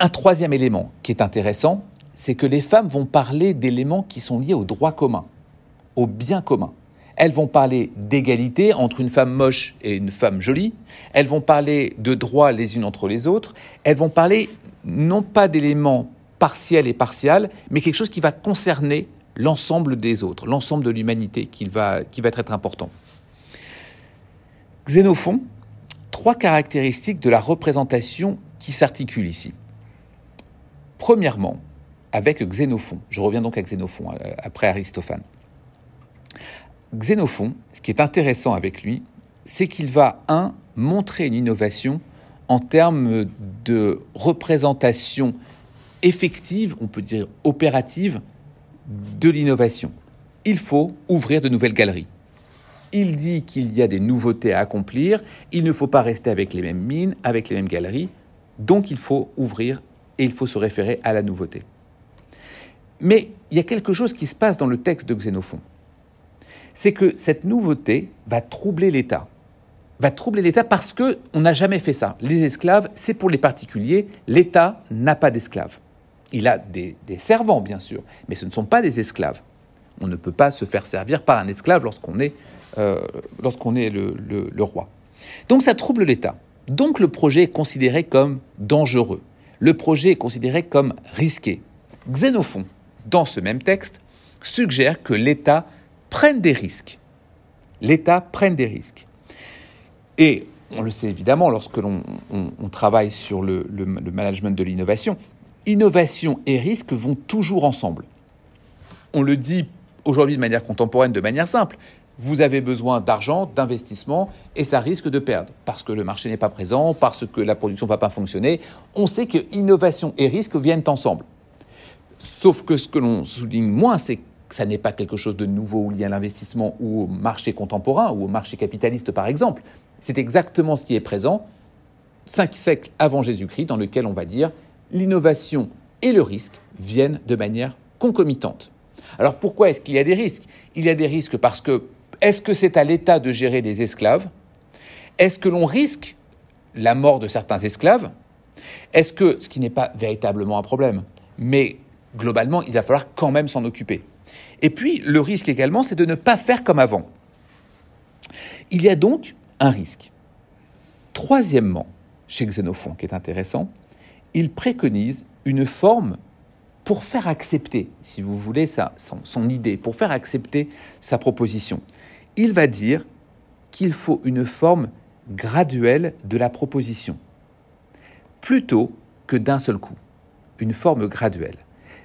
un troisième élément qui est intéressant, c'est que les femmes vont parler d'éléments qui sont liés au droit commun, au bien commun. Elles vont parler d'égalité entre une femme moche et une femme jolie. Elles vont parler de droits les unes entre les autres. Elles vont parler non pas d'éléments partiels et partiels, mais quelque chose qui va concerner l'ensemble des autres, l'ensemble de l'humanité qui va, être important. Xénophon, trois caractéristiques de la représentation qui s'articulent ici. Premièrement, avec Xénophon. Je reviens donc à Xénophon euh, après Aristophane. Xénophon, ce qui est intéressant avec lui, c'est qu'il va, un, montrer une innovation en termes de représentation effective, on peut dire opérative, de l'innovation. Il faut ouvrir de nouvelles galeries. Il dit qu'il y a des nouveautés à accomplir, il ne faut pas rester avec les mêmes mines, avec les mêmes galeries, donc il faut ouvrir et il faut se référer à la nouveauté. Mais il y a quelque chose qui se passe dans le texte de Xénophon. C'est que cette nouveauté va troubler l'État. Va troubler l'État parce qu'on n'a jamais fait ça. Les esclaves, c'est pour les particuliers. L'État n'a pas d'esclaves. Il a des, servants, bien sûr, mais ce ne sont pas des esclaves. On ne peut pas se faire servir par un esclave lorsqu'on est, euh, est le roi. Donc ça trouble l'État. Donc le projet est considéré comme dangereux. Le projet est considéré comme risqué. Xénophon, dans ce même texte, suggère que l'État prenne des risques. L'État prenne des risques. Et on le sait évidemment lorsque l'on travaille sur le, management de l'innovation, innovation et risque vont toujours ensemble. On le dit aujourd'hui de manière contemporaine, de manière simple. Vous avez besoin d'argent, d'investissement, et ça risque de perdre, parce que le marché n'est pas présent, parce que la production ne va pas fonctionner. On sait que innovation et risque viennent ensemble. Sauf que ce que l'on souligne moins, c'est que ça n'est pas quelque chose de nouveau lié à l'investissement ou au marché contemporain ou au marché capitaliste, par exemple. C'est exactement ce qui est présent cinq siècles avant Jésus-Christ, dans lequel on va dire l'innovation et le risque viennent de manière concomitante. Alors pourquoi est-ce qu'il y a des risques? Il y a des risques parce que est-ce que c'est à l'État de gérer des esclaves? Est-ce que l'on risque la mort de certains esclaves? Est-ce que, ce qui n'est pas véritablement un problème, mais globalement, il va falloir quand même s'en occuper. Et puis, le risque également, c'est de ne pas faire comme avant. Il y a donc un risque. Troisièmement, chez Xénophon, qui est intéressant, il préconise une forme pour faire accepter, si vous voulez, sa, son, idée, pour faire accepter sa proposition. Il va dire qu'il faut une forme graduelle de la proposition, plutôt que d'un seul coup, une forme graduelle.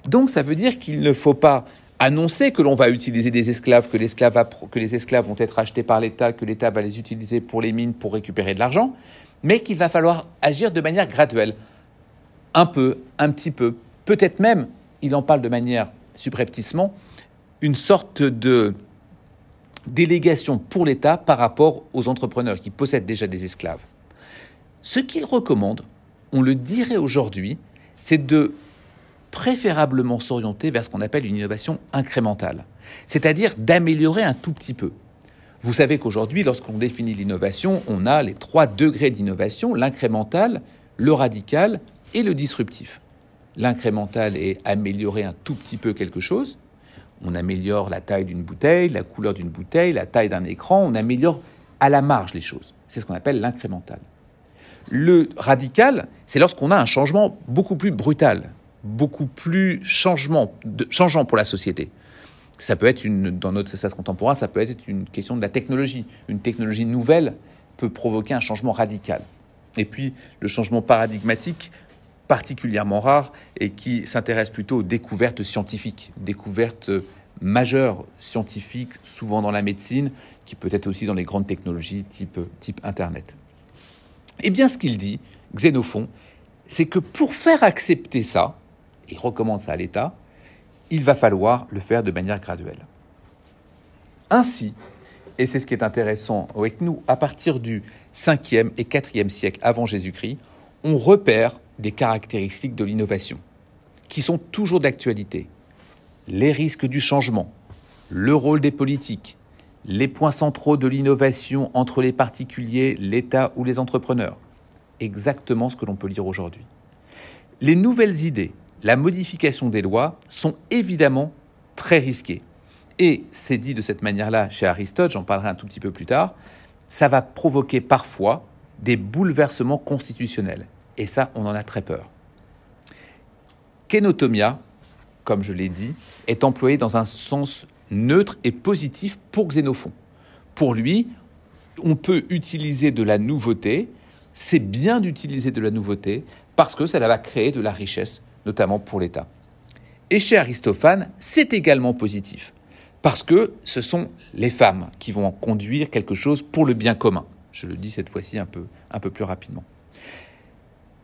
Donc ça veut dire qu'il ne faut pas annoncer que l'on va utiliser des esclaves, que, les esclaves vont être achetés par l'État, que l'État va les utiliser pour les mines pour récupérer de l'argent, mais qu'il va falloir agir de manière graduelle. Un peu, un petit peu, peut-être même, il en parle de manière subrepticement, une sorte de délégation pour l'État par rapport aux entrepreneurs qui possèdent déjà des esclaves. Ce qu'il recommande, on le dirait aujourd'hui, c'est de préférablement s'orienter vers ce qu'on appelle une innovation incrémentale, c'est-à-dire d'améliorer un tout petit peu. Vous savez qu'aujourd'hui, lorsqu'on définit l'innovation, on a les trois degrés d'innovation, l'incrémental, le radical et le disruptif. L'incrémental est améliorer un tout petit peu quelque chose. On améliore la taille d'une bouteille, la couleur d'une bouteille, la taille d'un écran, on améliore à la marge les choses. C'est ce qu'on appelle l'incrémental. Le radical, c'est lorsqu'on a un changement beaucoup plus brutal, beaucoup plus changement, de, changeant pour la société. Ça peut être une, dans notre espace contemporain, ça peut être une question de la technologie. Une technologie nouvelle peut provoquer un changement radical. Et puis le changement paradigmatique, particulièrement rare et qui s'intéresse plutôt aux découvertes scientifiques, découvertes majeures scientifiques, souvent dans la médecine, qui peut être aussi dans les grandes technologies type, type Internet. Eh bien, ce qu'il dit, Xénophon, c'est que pour faire accepter ça, et recommande ça à l'État, il va falloir le faire de manière graduelle. Ainsi, et c'est ce qui est intéressant avec nous, à partir du 5e et 4e siècle avant Jésus-Christ, on repère des caractéristiques de l'innovation qui sont toujours d'actualité. Les risques du changement, le rôle des politiques, les points centraux de l'innovation entre les particuliers, l'État ou les entrepreneurs. Exactement ce que l'on peut lire aujourd'hui. Les nouvelles idées, la modification des lois sont évidemment très risquées. Et c'est dit de cette manière-là chez Aristote, j'en parlerai un tout petit peu plus tard, ça va provoquer parfois des bouleversements constitutionnels. Et ça, on en a très peur. Kénotomia, comme je l'ai dit, est employé dans un sens neutre et positif pour Xénophon. Pour lui, on peut utiliser de la nouveauté, c'est bien d'utiliser de la nouveauté parce que ça va créer de la richesse notamment pour l'État. Et chez Aristophane, c'est également positif, parce que ce sont les femmes qui vont conduire quelque chose pour le bien commun. Je le dis cette fois-ci un peu, un peu plus rapidement.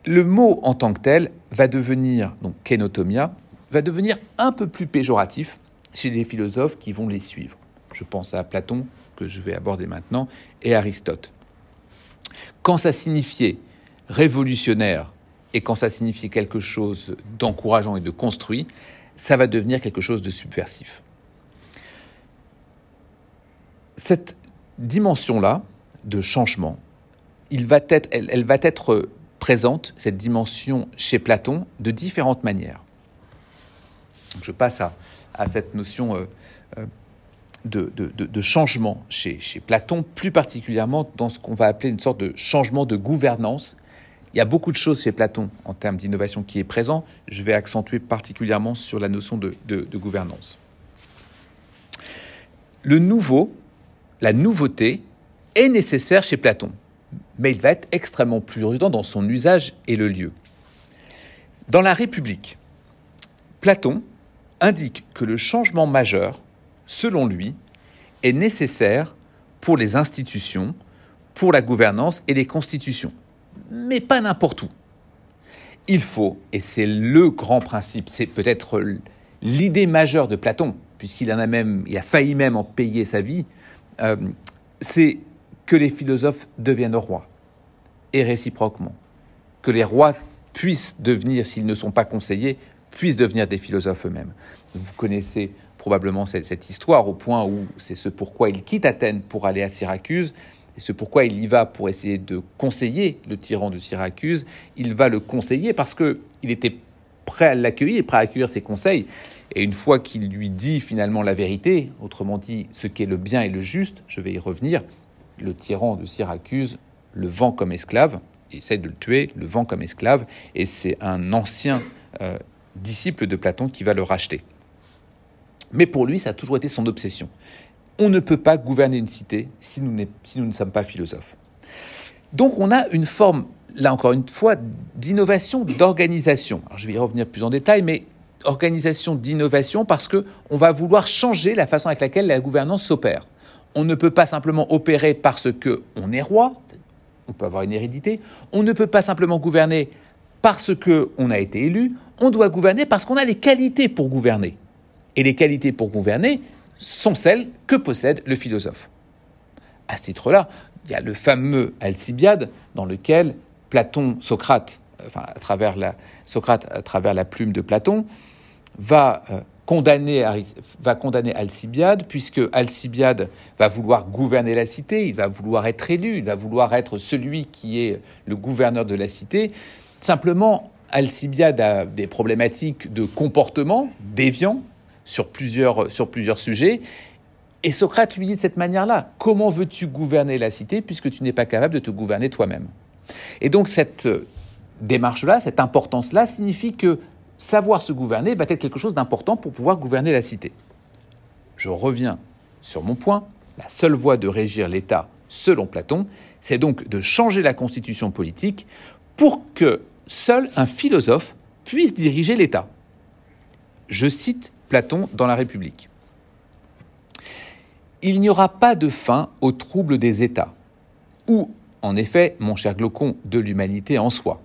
Le mot en tant que tel va devenir, donc kénotomia, va devenir un peu plus péjoratif chez les philosophes qui vont les suivre. Je pense à Platon, que je vais aborder maintenant, et Aristote. Quand ça signifiait révolutionnaire et quand ça signifie quelque chose d'encourageant et de construit, ça va devenir quelque chose de subversif. Cette dimension-là de changement, il va être, elle, va être présente, cette dimension chez Platon, de différentes manières. Je passe à, cette notion euh, euh, de, changement chez, Platon, plus particulièrement dans ce qu'on va appeler une sorte de changement de gouvernance. Il y a beaucoup de choses chez Platon en termes d'innovation qui est présent. Je vais accentuer particulièrement sur la notion de, gouvernance. Le nouveau, la nouveauté, est nécessaire chez Platon, mais il va être extrêmement plus prudent dans son usage et le lieu. Dans la République, Platon indique que le changement majeur selon lui, est nécessaire pour les institutions, pour la gouvernance et les constitutions, mais pas n'importe où. Il faut, et c'est le grand principe, c'est peut-être l'idée majeure de Platon, puisqu'il en a même, il a failli même en payer sa vie, euh, c'est que les philosophes deviennent rois, et réciproquement, que les rois puissent devenir, s'ils ne sont pas conseillés, puissent devenir des philosophes eux-mêmes. Vous connaissez probablement cette, histoire au point où c'est ce pourquoi il quitte Athènes pour aller à Syracuse et ce pourquoi il y va pour essayer de conseiller le tyran de Syracuse. Il va le conseiller parce que il était prêt à l'accueillir, prêt à accueillir ses conseils. Et une fois qu'il lui dit finalement la vérité, autrement dit ce qui est le bien et le juste, je vais y revenir, le tyran de Syracuse le vend comme esclave, essaie de le tuer, le vend comme esclave, et c'est un ancien euh, disciple de Platon qui va le racheter. Mais pour lui, ça a toujours été son obsession. On ne peut pas gouverner une cité si nous, ne sommes pas philosophes. Donc on a une forme, là encore une fois, d'innovation, d'organisation. je vais y revenir plus en détail, mais organisation d'innovation parce que on va vouloir changer la façon avec laquelle la gouvernance s'opère. On ne peut pas simplement opérer parce que on est roi, on peut avoir une hérédité. On ne peut pas simplement gouverner parce que on a été élu. On doit gouverner parce qu'on a les qualités pour gouverner. Et les qualités pour gouverner sont celles que possède le philosophe. À ce titre-là, il y a le fameux Alcibiade dans lequel Platon, Socrate, enfin à travers la, Socrate plume de Platon, va euh, condamner, va condamner Alcibiade, puisque Alcibiade va vouloir gouverner la cité, il va vouloir être élu, il va vouloir être celui qui est le gouverneur de la cité. Simplement, Alcibiade a des problématiques de comportement déviant, sur plusieurs, sur plusieurs sujets. Et Socrate lui dit de cette manière-là, comment veux-tu gouverner la cité puisque tu n'es pas capable de te gouverner toi-même? Et donc cette démarche-là, cette importance-là, signifie que savoir se gouverner va être quelque chose d'important pour pouvoir gouverner la cité. Je reviens sur mon point, la seule voie de régir l'État, selon Platon, c'est donc de changer la constitution politique pour que seul un philosophe puisse diriger l'État. Je cite Platon dans la République. Il n'y aura pas de fin aux troubles des États, ou, en effet, mon cher Glaucon, de l'humanité en soi,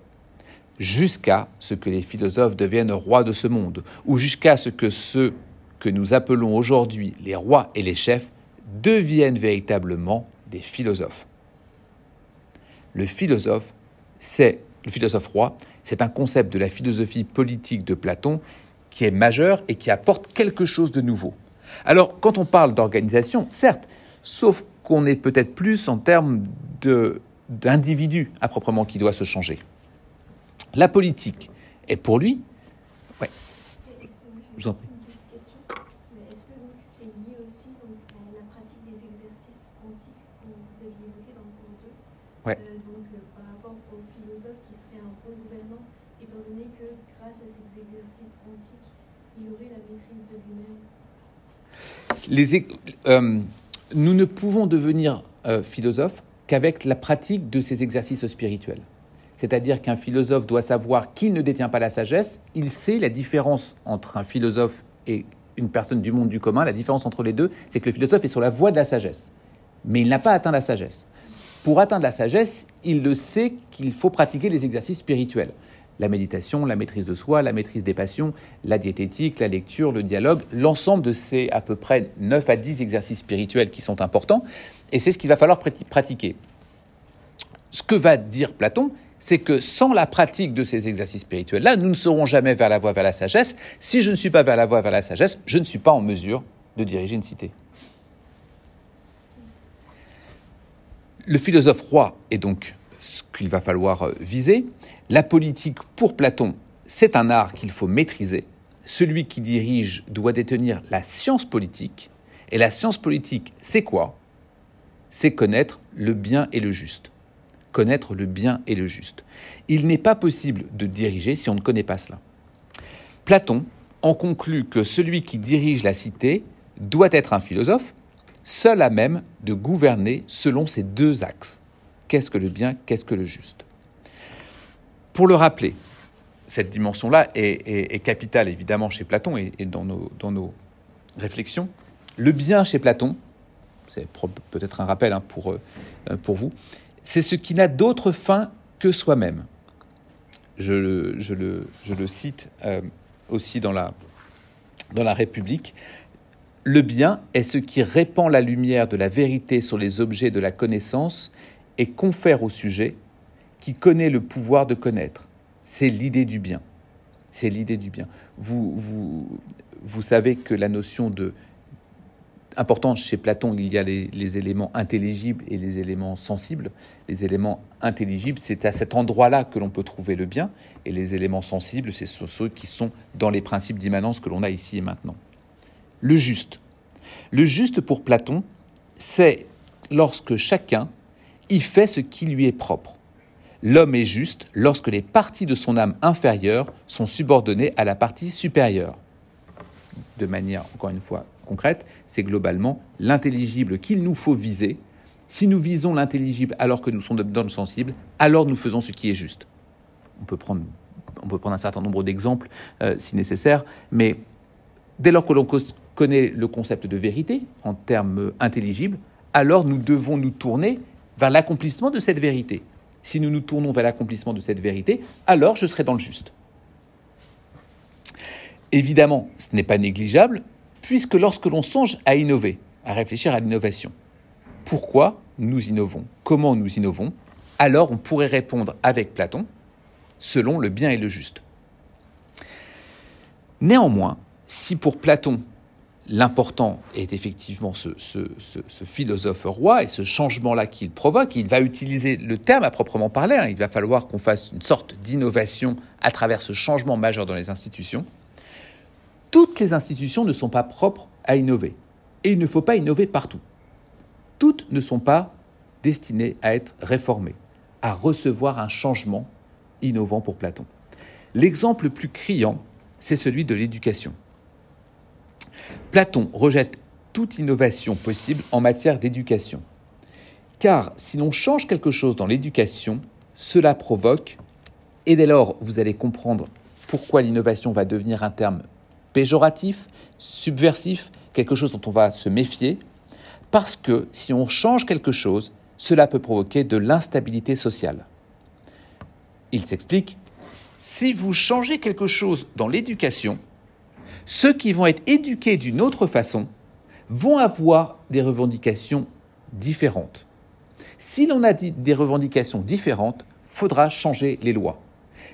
jusqu'à ce que les philosophes deviennent rois de ce monde, ou jusqu'à ce que ceux que nous appelons aujourd'hui les rois et les chefs deviennent véritablement des philosophes. Le philosophe, c'est le philosophe roi, c'est un concept de la philosophie politique de Platon qui est majeur et qui apporte quelque chose de nouveau. Alors, quand on parle d'organisation, certes, sauf qu'on est peut-être plus en termes d'individu à proprement qui doit se changer. La politique est pour lui. Ouais. Je vous en prie. Est-ce que c'est lié aussi donc, à la pratique des exercices antiques que vous aviez évoqués dans le cours 2 ouais. euh, Donc, euh, par rapport aux philosophes qui seraient un bon gouvernant, étant donné que grâce à ces exercices antiques, il aurait la maîtrise de lui-même euh, Nous ne pouvons devenir euh, philosophes qu'avec la pratique de ces exercices spirituels. C'est-à-dire qu'un philosophe doit savoir qu'il ne détient pas la sagesse, il sait la différence entre un philosophe et une personne du monde du commun, la différence entre les deux, c'est que le philosophe est sur la voie de la sagesse, mais il n'a pas atteint la sagesse. Pour atteindre la sagesse, il le sait qu'il faut pratiquer les exercices spirituels la méditation, la maîtrise de soi, la maîtrise des passions, la diététique, la lecture, le dialogue, l'ensemble de ces à peu près 9 à 10 exercices spirituels qui sont importants, et c'est ce qu'il va falloir pratiquer. Ce que va dire Platon, c'est que sans la pratique de ces exercices spirituels-là, nous ne serons jamais vers la voie vers la sagesse. Si je ne suis pas vers la voie vers la sagesse, je ne suis pas en mesure de diriger une cité. Le philosophe roi est donc ce qu'il va falloir euh, viser. La politique, pour Platon, c'est un art qu'il faut maîtriser. Celui qui dirige doit détenir la science politique. Et la science politique, c'est quoi? C'est connaître le bien et le juste connaître le bien et le juste. Il n'est pas possible de diriger si on ne connaît pas cela. Platon en conclut que celui qui dirige la cité doit être un philosophe, seul à même de gouverner selon ces deux axes. Qu'est-ce que le bien, qu'est-ce que le juste? Pour le rappeler, cette dimension-là est, capitale évidemment chez Platon et, dans, nos, réflexions. Le bien chez Platon, c'est peut-être un rappel hein, pour, euh, pour vous, c'est ce qui n'a d'autre fin que soi-même. Je le, cite euh, aussi dans la République. Le bien est ce qui répand la lumière de la vérité sur les objets de la connaissance et confère au sujet qui connaît le pouvoir de connaître. C'est l'idée du bien. C'est l'idée du bien. Vous, vous, vous savez que la notion de important chez Platon, il y a les, éléments intelligibles et les éléments sensibles. Les éléments intelligibles, c'est à cet endroit-là que l'on peut trouver le bien, et les éléments sensibles, c'est ceux qui sont dans les principes d'immanence que l'on a ici et maintenant. Le juste. Le juste pour Platon, c'est lorsque chacun y fait ce qui lui est propre. L'homme est juste lorsque les parties de son âme inférieure sont subordonnées à la partie supérieure. De manière, encore une fois, concrète, c'est globalement l'intelligible qu'il nous faut viser. Si nous visons l'intelligible alors que nous sommes dans le sensible, alors nous faisons ce qui est juste. On peut prendre, on peut prendre un certain nombre d'exemples euh, si nécessaire, mais dès lors que l'on connaît le concept de vérité en termes intelligibles, alors nous devons nous tourner vers l'accomplissement de cette vérité. Si nous nous tournons vers l'accomplissement de cette vérité, alors je serai dans le juste. Évidemment, ce n'est pas négligeable, puisque lorsque l'on songe à innover, à réfléchir à l'innovation, pourquoi nous innovons Comment nous innovons Alors on pourrait répondre avec Platon, selon le bien et le juste. Néanmoins, si pour Platon, l'important est effectivement ce, philosophe roi et ce changement-là qu'il provoque, il va utiliser le terme à proprement parler, hein. il va falloir qu'on fasse une sorte d'innovation à travers ce changement majeur dans les institutions, toutes les institutions ne sont pas propres à innover. Et il ne faut pas innover partout. Toutes ne sont pas destinées à être réformées, à recevoir un changement innovant pour Platon. L'exemple le plus criant, c'est celui de l'éducation. Platon rejette toute innovation possible en matière d'éducation. Car si l'on change quelque chose dans l'éducation, cela provoque, et dès lors vous allez comprendre pourquoi l'innovation va devenir un terme péjoratif, subversif, quelque chose dont on va se méfier, parce que si on change quelque chose, cela peut provoquer de l'instabilité sociale. Il s'explique, si vous changez quelque chose dans l'éducation, ceux qui vont être éduqués d'une autre façon vont avoir des revendications différentes. Si l'on a des revendications différentes, faudra changer les lois.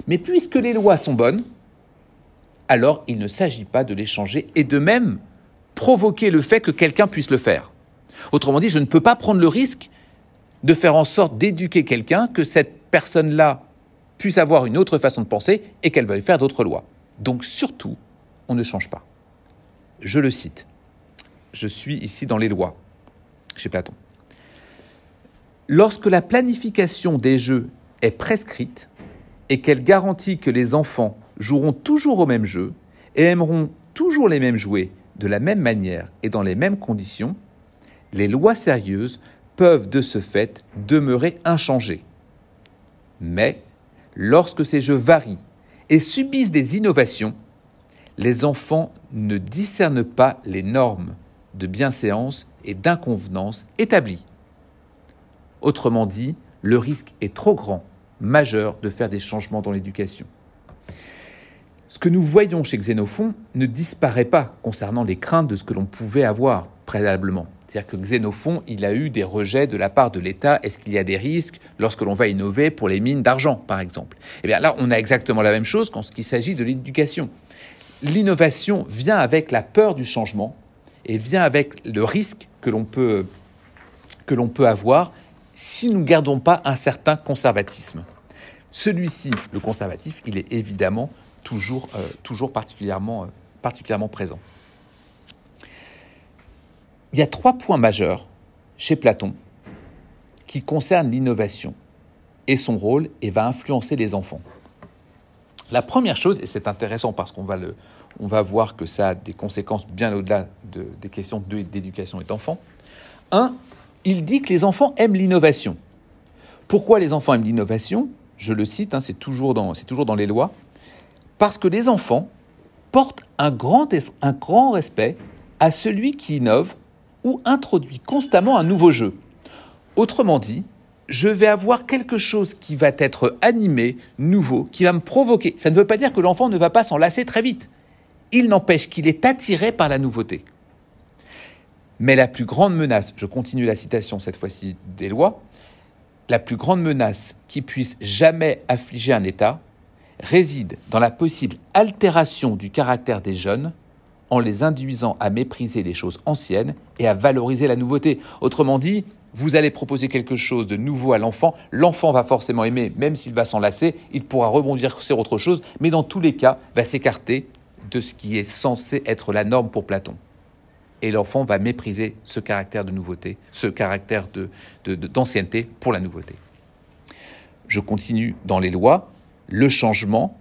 Mais puisque les lois sont bonnes, alors il ne s'agit pas de les changer et de même provoquer le fait que quelqu'un puisse le faire. Autrement dit, je ne peux pas prendre le risque de faire en sorte d'éduquer quelqu'un, que cette personne-là puisse avoir une autre façon de penser et qu'elle veuille faire d'autres lois. Donc surtout, on ne change pas. Je le cite. Je suis ici dans les lois, chez Platon. Lorsque la planification des jeux est prescrite et qu'elle garantit que les enfants joueront toujours au même jeu et aimeront toujours les mêmes jouets de la même manière et dans les mêmes conditions, les lois sérieuses peuvent de ce fait demeurer inchangées. Mais lorsque ces jeux varient et subissent des innovations, les enfants ne discernent pas les normes de bienséance et d'inconvenance établies. Autrement dit, le risque est trop grand, majeur, de faire des changements dans l'éducation. Ce que nous voyons chez Xénophon ne disparaît pas concernant les craintes de ce que l'on pouvait avoir préalablement. C'est-à-dire que Xénophon, il a eu des rejets de la part de l'État. Est-ce qu'il y a des risques lorsque l'on va innover pour les mines d'argent, par exemple? Eh bien là, on a exactement la même chose quand il s'agit de l'éducation. L'innovation vient avec la peur du changement et vient avec le risque que l'on peut, que l'on peut avoir si nous ne gardons pas un certain conservatisme. Celui-ci, le conservatif, il est évidemment toujours, euh, toujours particulièrement, euh, particulièrement présent. Il y a trois points majeurs chez Platon qui concernent l'innovation et son rôle et va influencer les enfants. La première chose, et c'est intéressant parce qu'on va, on va voir que ça a des conséquences bien au-delà de, des questions d'éducation et d'enfants. Un, il dit que les enfants aiment l'innovation. Pourquoi les enfants aiment l'innovation? Je le cite, hein, c'est toujours, dans, toujours dans les lois. Parce que les enfants portent un grand, un grand respect à celui qui innove ou introduit constamment un nouveau jeu. Autrement dit, je vais avoir quelque chose qui va être animé, nouveau, qui va me provoquer. Ça ne veut pas dire que l'enfant ne va pas s'en lasser très vite. Il n'empêche qu'il est attiré par la nouveauté. Mais la plus grande menace, je continue la citation cette fois-ci des lois, la plus grande menace qui puisse jamais affliger un État réside dans la possible altération du caractère des jeunes en les induisant à mépriser les choses anciennes et à valoriser la nouveauté. Autrement dit, vous allez proposer quelque chose de nouveau à l'enfant, l'enfant va forcément aimer, même s'il va s'en lasser, il pourra rebondir sur autre chose, mais dans tous les cas, va s'écarter de ce qui est censé être la norme pour Platon. Et l'enfant va mépriser ce caractère de nouveauté, ce caractère d'ancienneté pour la nouveauté. Je continue dans les lois, le changement,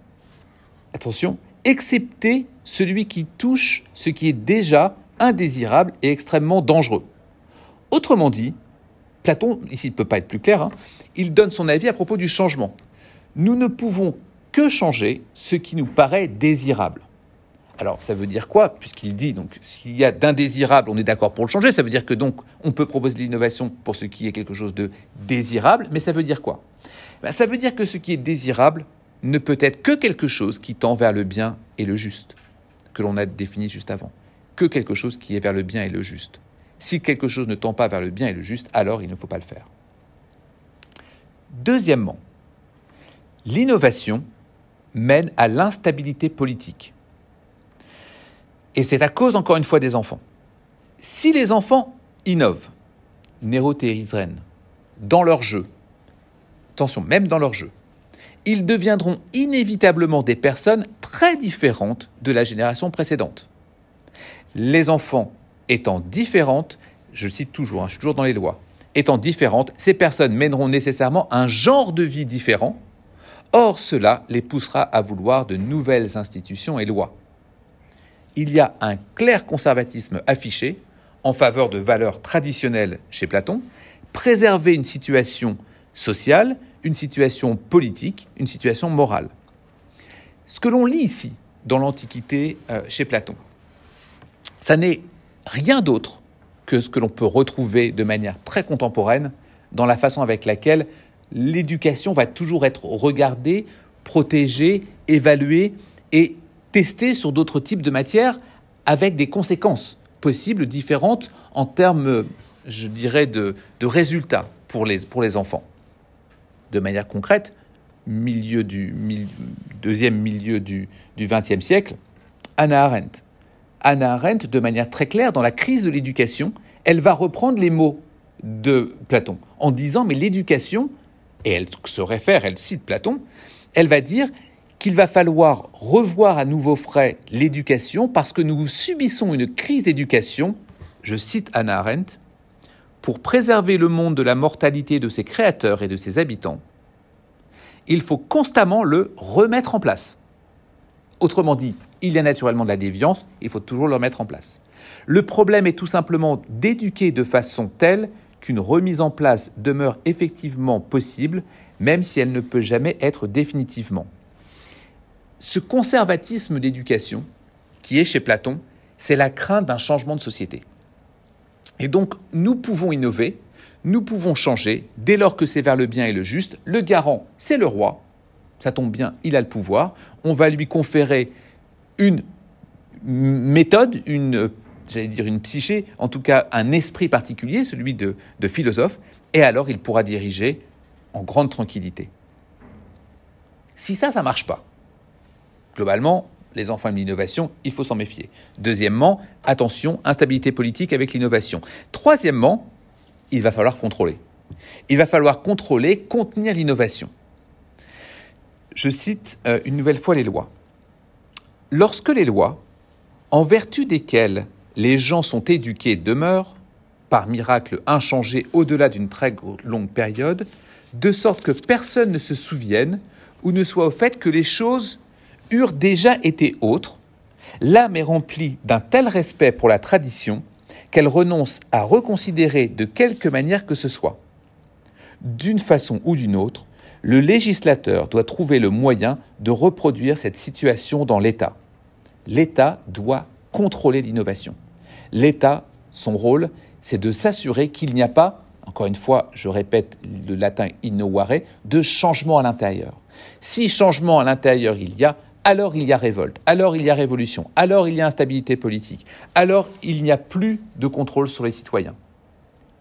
attention, excepté celui qui touche ce qui est déjà indésirable et extrêmement dangereux. Autrement dit, Platon, ici ne peut pas être plus clair, hein, il donne son avis à propos du changement. Nous ne pouvons que changer ce qui nous paraît désirable. Alors ça veut dire quoi? Puisqu'il dit, donc s'il y a d'indésirable, on est d'accord pour le changer, ça veut dire que donc on peut proposer l'innovation pour ce qui est quelque chose de désirable, mais ça veut dire quoi? Ben, Ça veut dire que ce qui est désirable ne peut être que quelque chose qui tend vers le bien et le juste, que l'on a défini juste avant, que quelque chose qui est vers le bien et le juste. Si quelque chose ne tend pas vers le bien et le juste, alors il ne faut pas le faire. Deuxièmement, l'innovation mène à l'instabilité politique. Et c'est à cause, encore une fois, des enfants. Si les enfants innovent, Nero dans leur jeu, attention, même dans leur jeu, ils deviendront inévitablement des personnes très différentes de la génération précédente. Les enfants étant différentes, je cite toujours, hein, je suis toujours dans les lois, étant différentes, ces personnes mèneront nécessairement un genre de vie différent. Or, cela les poussera à vouloir de nouvelles institutions et lois. Il y a un clair conservatisme affiché en faveur de valeurs traditionnelles chez Platon, préserver une situation sociale, une situation politique, une situation morale. Ce que l'on lit ici dans l'Antiquité euh, chez Platon, ça n'est rien d'autre que ce que l'on peut retrouver de manière très contemporaine dans la façon avec laquelle l'éducation va toujours être regardée, protégée, évaluée et testée sur d'autres types de matières avec des conséquences possibles différentes en termes, je dirais, de, résultats pour les, pour les enfants de manière concrète, milieu du deuxième milieu du XXe siècle, Anna Arendt. Anna Arendt, de manière très claire, dans la crise de l'éducation, elle va reprendre les mots de Platon en disant mais l'éducation, et elle se réfère, elle cite Platon, elle va dire qu'il va falloir revoir à nouveau frais l'éducation parce que nous subissons une crise d'éducation, je cite Anna Arendt, pour préserver le monde de la mortalité de ses créateurs et de ses habitants, il faut constamment le remettre en place. Autrement dit, il y a naturellement de la déviance, il faut toujours le remettre en place. Le problème est tout simplement d'éduquer de façon telle qu'une remise en place demeure effectivement possible, même si elle ne peut jamais être définitivement. Ce conservatisme d'éducation, qui est chez Platon, c'est la crainte d'un changement de société. Et donc, nous pouvons innover, nous pouvons changer dès lors que c'est vers le bien et le juste. Le garant, c'est le roi. Ça tombe bien, il a le pouvoir. On va lui conférer une méthode, une j'allais dire une psyché, en tout cas un esprit particulier, celui de, philosophe, et alors il pourra diriger en grande tranquillité. Si ça, ça marche pas, globalement, les enfants aiment l'innovation, il faut s'en méfier. Deuxièmement, attention, instabilité politique avec l'innovation. Troisièmement, il va falloir contrôler. Il va falloir contrôler, contenir l'innovation. Je cite euh, une nouvelle fois les lois. Lorsque les lois, en vertu desquelles les gens sont éduqués, demeurent, par miracle inchangés au-delà d'une très longue période, de sorte que personne ne se souvienne ou ne soit au fait que les choses eurent déjà été autres, l'âme est remplie d'un tel respect pour la tradition qu'elle renonce à reconsidérer de quelque manière que ce soit. D'une façon ou d'une autre, le législateur doit trouver le moyen de reproduire cette situation dans l'État. L'État doit contrôler l'innovation. L'État, son rôle, c'est de s'assurer qu'il n'y a pas, encore une fois, je répète le latin innovare, de changement à l'intérieur. Si changement à l'intérieur il y a, alors il y a révolte, alors il y a révolution, alors il y a instabilité politique, alors il n'y a plus de contrôle sur les citoyens.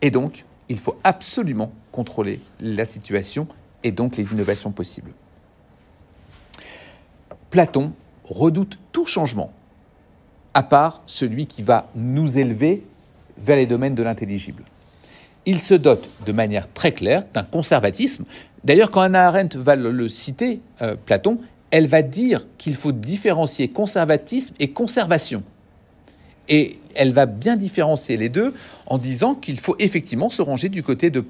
Et donc, il faut absolument contrôler la situation et donc les innovations possibles. Platon redoute tout changement, à part celui qui va nous élever vers les domaines de l'intelligible. Il se dote de manière très claire d'un conservatisme. D'ailleurs, quand Anna Arendt va le, citer, euh, Platon, elle va dire qu'il faut différencier conservatisme et conservation. Et elle va bien différencier les deux en disant qu'il faut effectivement se ranger du côté de,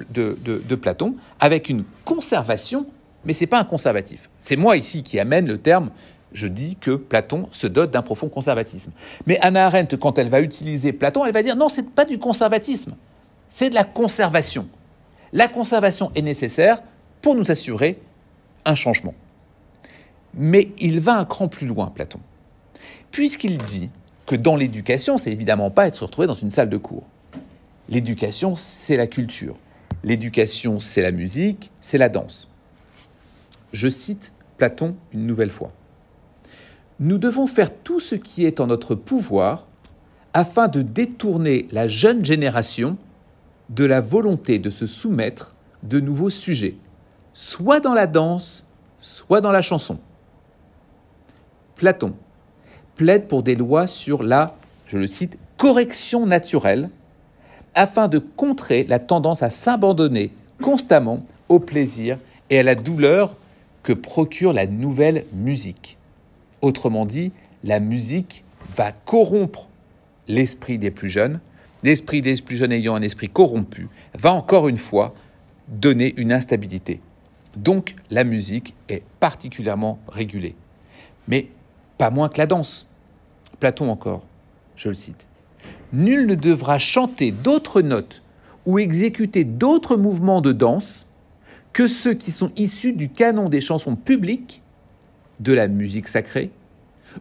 Platon avec une conservation, mais ce n'est pas un conservatif. C'est moi ici qui amène le terme, je dis que Platon se dote d'un profond conservatisme. Mais Anna Arendt, quand elle va utiliser Platon, elle va dire non, ce n'est pas du conservatisme, c'est de la conservation. La conservation est nécessaire pour nous assurer un changement. Mais il va un cran plus loin, Platon, puisqu'il dit que dans l'éducation, c'est évidemment pas être se retrouver dans une salle de cours. L'éducation, c'est la culture. L'éducation, c'est la musique, c'est la danse. Je cite Platon une nouvelle fois. Nous devons faire tout ce qui est en notre pouvoir afin de détourner la jeune génération de la volonté de se soumettre de nouveaux sujets, soit dans la danse, soit dans la chanson. Platon plaide pour des lois sur la, je le cite, correction naturelle, afin de contrer la tendance à s'abandonner constamment au plaisir et à la douleur que procure la nouvelle musique. Autrement dit, la musique va corrompre l'esprit des plus jeunes, l'esprit des plus jeunes ayant un esprit corrompu, va encore une fois donner une instabilité. Donc la musique est particulièrement régulée. Mais pas moins que la danse. Platon encore, je le cite. Nul ne devra chanter d'autres notes ou exécuter d'autres mouvements de danse que ceux qui sont issus du canon des chansons publiques, de la musique sacrée,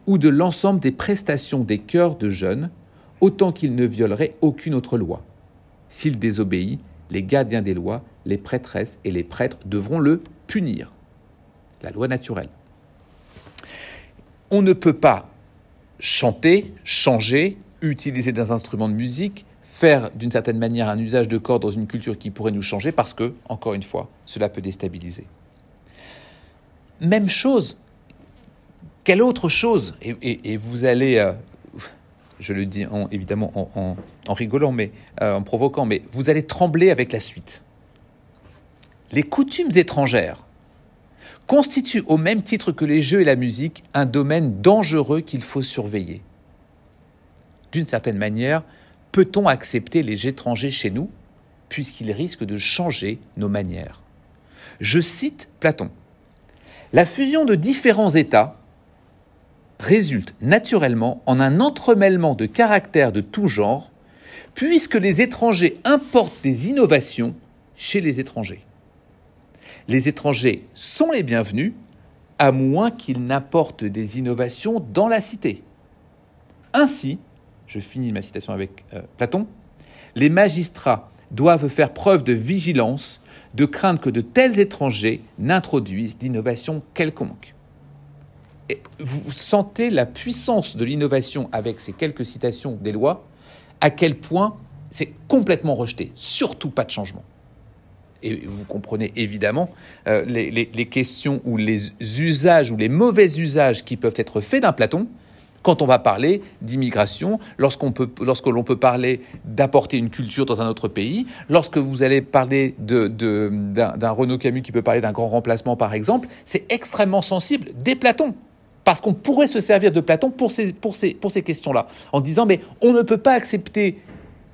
ou de l'ensemble des prestations des chœurs de jeunes, autant qu'il ne violerait aucune autre loi. S'il désobéit, les gardiens des lois, les prêtresses et les prêtres devront le punir. La loi naturelle on ne peut pas chanter, changer, utiliser des instruments de musique, faire d'une certaine manière un usage de corps dans une culture qui pourrait nous changer parce que, encore une fois, cela peut déstabiliser. Même chose, quelle autre chose? Et, vous allez, euh, (laughs) je le dis évidemment en, rigolant, mais euh, en provoquant, mais vous allez trembler avec la suite. Les coutumes étrangères constitue au même titre que les jeux et la musique un domaine dangereux qu'il faut surveiller. D'une certaine manière, peut-on accepter les étrangers chez nous, puisqu'ils risquent de changer nos manières? Je cite Platon. La fusion de différents États résulte naturellement en un entremêlement de caractères de tout genre, puisque les étrangers importent des innovations chez les étrangers les étrangers sont les bienvenus, à moins qu'ils n'apportent des innovations dans la cité. Ainsi, je finis ma citation avec euh, Platon, les magistrats doivent faire preuve de vigilance, de crainte que de tels étrangers n'introduisent d'innovation quelconque. vous sentez la puissance de l'innovation avec ces quelques citations des lois, à quel point c'est complètement rejeté, surtout pas de changement. Et vous comprenez évidemment euh, les, questions ou les usages ou les mauvais usages qui peuvent être faits d'un Platon quand on va parler d'immigration, lorsqu'on peut, lorsque l'on peut parler d'apporter une culture dans un autre pays, lorsque vous allez parler d'un de, d'un Renaud Camus qui peut parler d'un grand remplacement par exemple, c'est extrêmement sensible des Platons. Parce qu'on pourrait se servir de Platon pour ces, pour ces, pour ces questions-là, en disant mais on ne peut pas accepter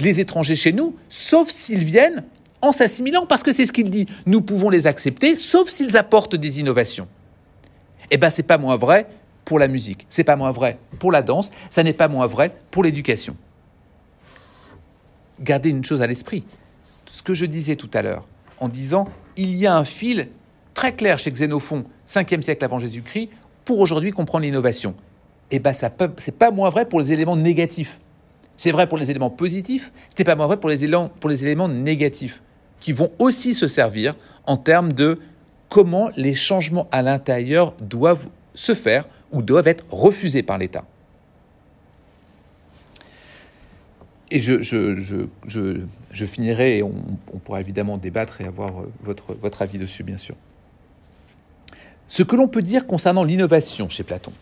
les étrangers chez nous, sauf s'ils viennent s'assimilant, parce que c'est ce qu'il dit. Nous pouvons les accepter, sauf s'ils apportent des innovations. Eh bien, c'est pas moins vrai pour la musique, c'est pas moins vrai pour la danse, ça n'est pas moins vrai pour l'éducation. Gardez une chose à l'esprit. Ce que je disais tout à l'heure, en disant il y a un fil très clair chez Xénophon, 5e siècle avant Jésus-Christ, pour aujourd'hui comprendre l'innovation. Eh bien, ça c'est pas moins vrai pour les éléments négatifs. C'est vrai pour les éléments positifs, n'est pas moins vrai pour les, éléments, pour les éléments négatifs, qui vont aussi se servir en termes de comment les changements à l'intérieur doivent se faire ou doivent être refusés par l'État. Et je, finirai, et on, pourra évidemment débattre et avoir euh, votre, votre avis dessus, bien sûr. Ce que l'on peut dire concernant l'innovation chez Platon,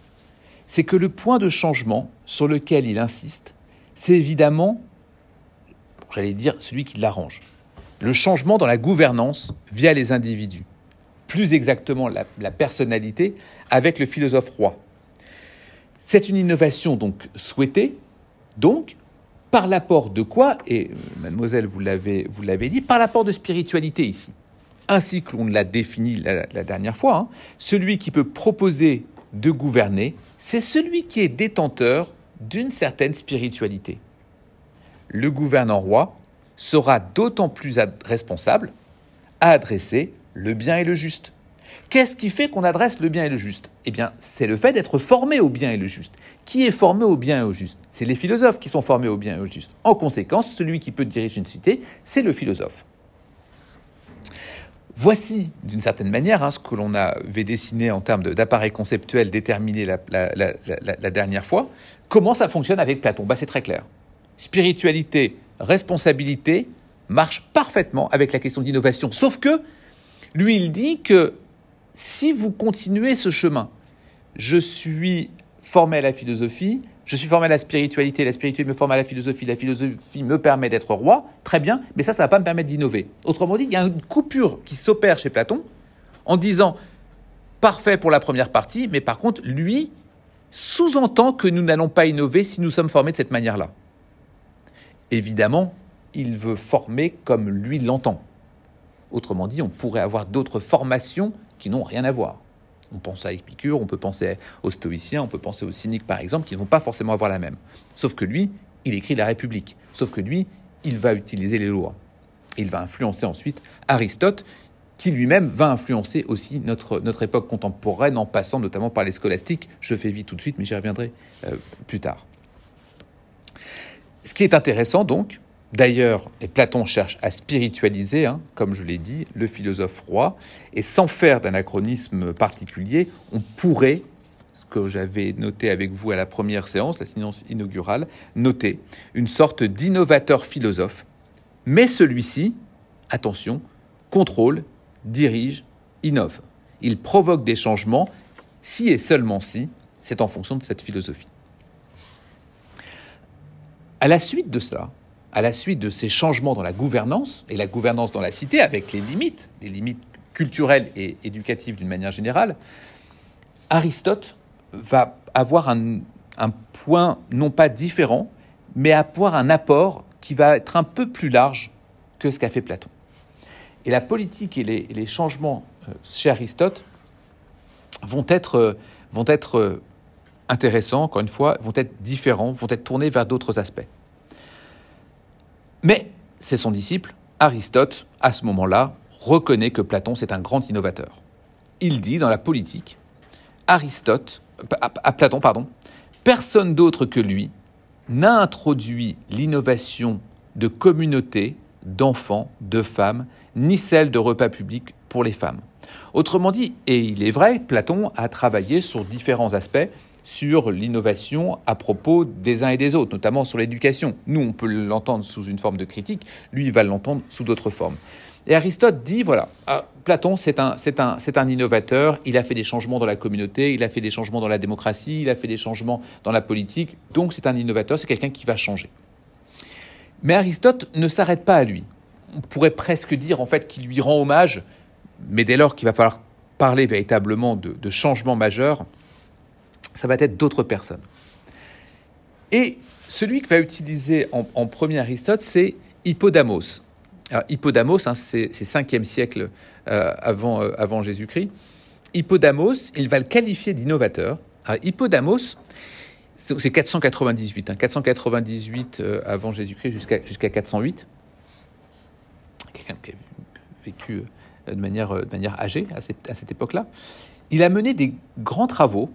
c'est que le point de changement sur lequel il insiste, c'est évidemment, j'allais dire, celui qui l'arrange. Le changement dans la gouvernance via les individus. Plus exactement, la, personnalité avec le philosophe roi. C'est une innovation donc souhaitée, donc par l'apport de quoi Et euh, mademoiselle, vous l'avez, vous l'avez dit, par l'apport de spiritualité ici. Ainsi que l'on l'a défini la, dernière fois, hein, celui qui peut proposer de gouverner, c'est celui qui est détenteur d'une certaine spiritualité. Le gouvernant roi sera d'autant plus responsable à adresser le bien et le juste. Qu'est-ce qui fait qu'on adresse le bien et le juste? Eh bien, c'est le fait d'être formé au bien et le juste. Qui est formé au bien et au juste? C'est les philosophes qui sont formés au bien et au juste. En conséquence, celui qui peut diriger une cité, c'est le philosophe. Voici, d'une certaine manière, hein, ce que l'on avait dessiné en termes d'appareil conceptuel déterminé la, dernière fois. Comment ça fonctionne avec Platon? Bah, C'est très clair. Spiritualité, responsabilité marchent parfaitement avec la question d'innovation. Sauf que, lui, il dit que si vous continuez ce chemin, je suis formé à la philosophie, je suis formé à la spiritualité, la spiritualité me forme à la philosophie, la philosophie me permet d'être roi, très bien, mais ça, ça ne va pas me permettre d'innover. Autrement dit, il y a une coupure qui s'opère chez Platon en disant parfait pour la première partie, mais par contre, lui sous-entend que nous n'allons pas innover si nous sommes formés de cette manière-là. Évidemment, il veut former comme lui l'entend. Autrement dit, on pourrait avoir d'autres formations qui n'ont rien à voir. On pense à Épicure, on peut penser aux stoïciens, on peut penser aux cyniques par exemple, qui ne vont pas forcément avoir la même. Sauf que lui, il écrit la République. Sauf que lui, il va utiliser les lois. Il va influencer ensuite Aristote, qui lui-même va influencer aussi notre, notre époque contemporaine en passant notamment par les scolastiques. Je fais vite tout de suite, mais j'y reviendrai euh, plus tard. Ce qui est intéressant donc, D'ailleurs, et Platon cherche à spiritualiser, hein, comme je l'ai dit, le philosophe roi, et sans faire d'anachronisme particulier, on pourrait, ce que j'avais noté avec vous à la première séance, la séance inaugurale, noter une sorte d'innovateur philosophe, mais celui-ci, attention, contrôle, dirige, innove. Il provoque des changements, si et seulement si, c'est en fonction de cette philosophie. À la suite de cela, à la suite de ces changements dans la gouvernance, et la gouvernance dans la cité, avec les limites, les limites culturelles et éducatives d'une manière générale, Aristote va avoir un, point non pas différent, mais avoir un apport qui va être un peu plus large que ce qu'a fait Platon. Et la politique et les, changements euh, chez Aristote vont être, euh, vont être euh, intéressants, encore une fois, vont être différents, vont être tournés vers d'autres aspects. Mais c'est son disciple, Aristote, à ce moment-là, reconnaît que Platon, c'est un grand innovateur. Il dit dans la politique, Aristote, à Platon, pardon, personne d'autre que lui n'a introduit l'innovation de communauté, d'enfants, de femmes, ni celle de repas publics pour les femmes. Autrement dit, et il est vrai, Platon a travaillé sur différents aspects, sur l'innovation à propos des uns et des autres, notamment sur l'éducation. Nous, on peut l'entendre sous une forme de critique, lui, il va l'entendre sous d'autres formes. Et Aristote dit, voilà, ah, Platon, c'est un, c'est un, c'est un innovateur, il a fait des changements dans la communauté, il a fait des changements dans la démocratie, il a fait des changements dans la politique, donc c'est un innovateur, c'est quelqu'un qui va changer. Mais Aristote ne s'arrête pas à lui. On pourrait presque dire en fait qu'il lui rend hommage, mais dès lors qu'il va falloir parler véritablement de, de changements majeurs, ça va être d'autres personnes. Et celui que va utiliser en, premier Aristote, c'est Hippodamos. Hippodamos, hein, c'est 5e siècle euh, avant, euh, avant Jésus-Christ. Hippodamos, il va le qualifier d'innovateur. Hippodamos, c'est 498, hein, 498 euh, avant Jésus-Christ jusqu'à jusqu'à 408. Quelqu'un qui a vécu de manière, âgée à cette époque-là. Il a mené des grands travaux,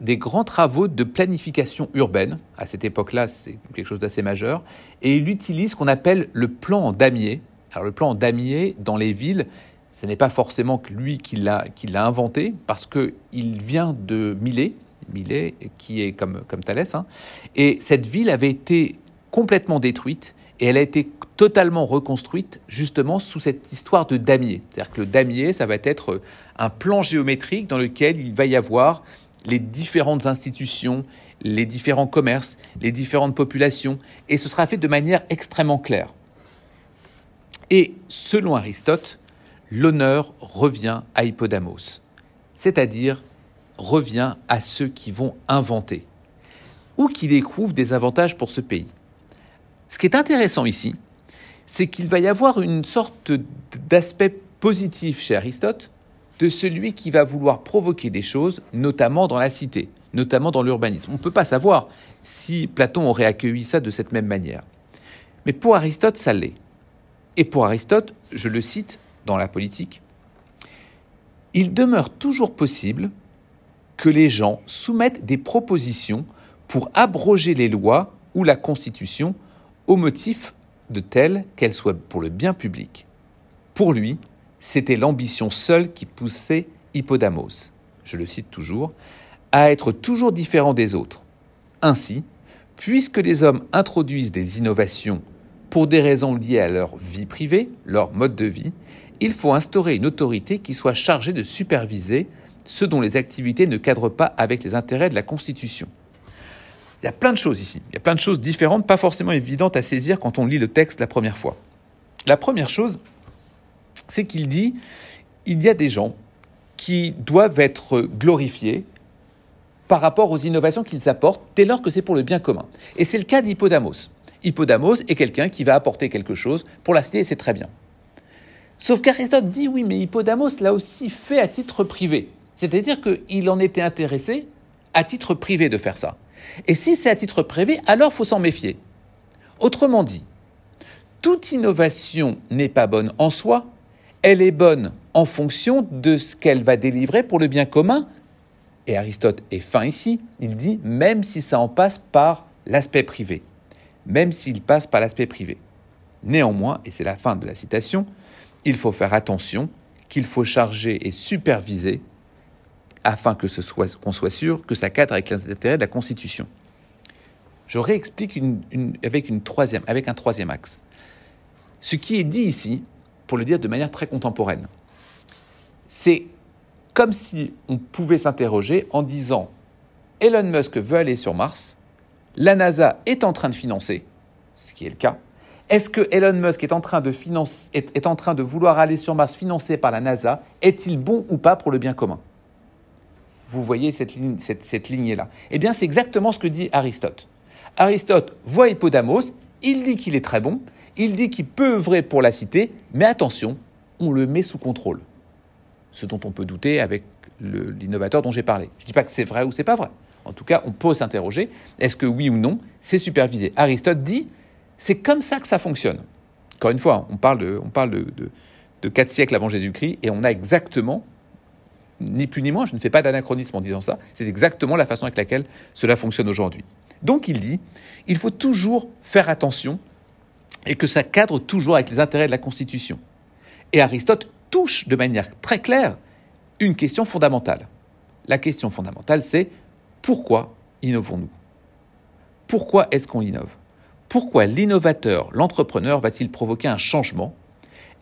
des grands travaux de planification urbaine. À cette époque-là, c'est quelque chose d'assez majeur. Et il utilise ce qu'on appelle le plan en damier. Alors le plan en damier dans les villes, ce n'est pas forcément que lui qui l'a inventé, parce que il vient de Milet, Milet qui est comme comme Thalès. Hein. Et cette ville avait été complètement détruite et elle a été totalement reconstruite justement sous cette histoire de damier. C'est-à-dire que le damier, ça va être un plan géométrique dans lequel il va y avoir les différentes institutions, les différents commerces, les différentes populations, et ce sera fait de manière extrêmement claire. Et selon Aristote, l'honneur revient à Hippodamos, c'est-à-dire revient à ceux qui vont inventer ou qui découvrent des avantages pour ce pays. Ce qui est intéressant ici, c'est qu'il va y avoir une sorte d'aspect positif chez Aristote de celui qui va vouloir provoquer des choses, notamment dans la cité, notamment dans l'urbanisme. On ne peut pas savoir si Platon aurait accueilli ça de cette même manière. Mais pour Aristote, ça l'est. Et pour Aristote, je le cite dans la politique, il demeure toujours possible que les gens soumettent des propositions pour abroger les lois ou la Constitution au motif de telles qu'elles soient pour le bien public. Pour lui, c'était l'ambition seule qui poussait Hippodamos, je le cite toujours, à être toujours différent des autres. Ainsi, puisque les hommes introduisent des innovations pour des raisons liées à leur vie privée, leur mode de vie, il faut instaurer une autorité qui soit chargée de superviser ce dont les activités ne cadrent pas avec les intérêts de la Constitution. Il y a plein de choses ici, il y a plein de choses différentes, pas forcément évidentes à saisir quand on lit le texte la première fois. La première chose, c'est qu'il dit, il y a des gens qui doivent être glorifiés par rapport aux innovations qu'ils apportent dès lors que c'est pour le bien commun. Et c'est le cas d'Hippodamos. Hippodamos est quelqu'un qui va apporter quelque chose pour la cité c'est très bien. Sauf qu'Aristote dit oui, mais Hippodamos l'a aussi fait à titre privé. C'est-à-dire qu'il en était intéressé à titre privé de faire ça. Et si c'est à titre privé, alors faut s'en méfier. Autrement dit, toute innovation n'est pas bonne en soi, elle est bonne en fonction de ce qu'elle va délivrer pour le bien commun. Et Aristote est fin ici, il dit même si ça en passe par l'aspect privé, même s'il passe par l'aspect privé. Néanmoins, et c'est la fin de la citation, il faut faire attention qu'il faut charger et superviser afin que ce soit qu'on soit sûr que ça cadre avec les intérêts de la Constitution. Je réexplique avec, un troisième axe. Ce qui est dit ici, pour le dire de manière très contemporaine, c'est comme si on pouvait s'interroger en disant Elon Musk veut aller sur Mars, la NASA est en train de financer, ce qui est le cas. Est-ce que Elon Musk est en train de, vouloir aller sur Mars financé par la NASA? Est-il bon ou pas pour le bien commun? Vous voyez cette, ligne, cette lignée-là. Eh bien, c'est exactement ce que dit Aristote. Aristote voit Hippodamos, il dit qu'il est très bon, il dit qu'il peut œuvrer pour la cité, mais attention, on le met sous contrôle. Ce dont on peut douter avec l'innovateur dont j'ai parlé. Je ne dis pas que c'est vrai ou c'est pas vrai. En tout cas, on peut s'interroger, est-ce que oui ou non, c'est supervisé? Aristote dit, c'est comme ça que ça fonctionne. Encore une fois, on parle de, on parle de, de, 4 siècles avant Jésus-Christ, et on a exactement, ni plus ni moins, je ne fais pas d'anachronisme en disant ça, c'est exactement la façon avec laquelle cela fonctionne aujourd'hui. Donc il dit, il faut toujours faire attention et que ça cadre toujours avec les intérêts de la Constitution. Et Aristote touche de manière très claire une question fondamentale. La question fondamentale, c'est pourquoi innovons-nous? Pourquoi est-ce qu'on innove? Pourquoi l'innovateur, l'entrepreneur va-t-il provoquer un changement?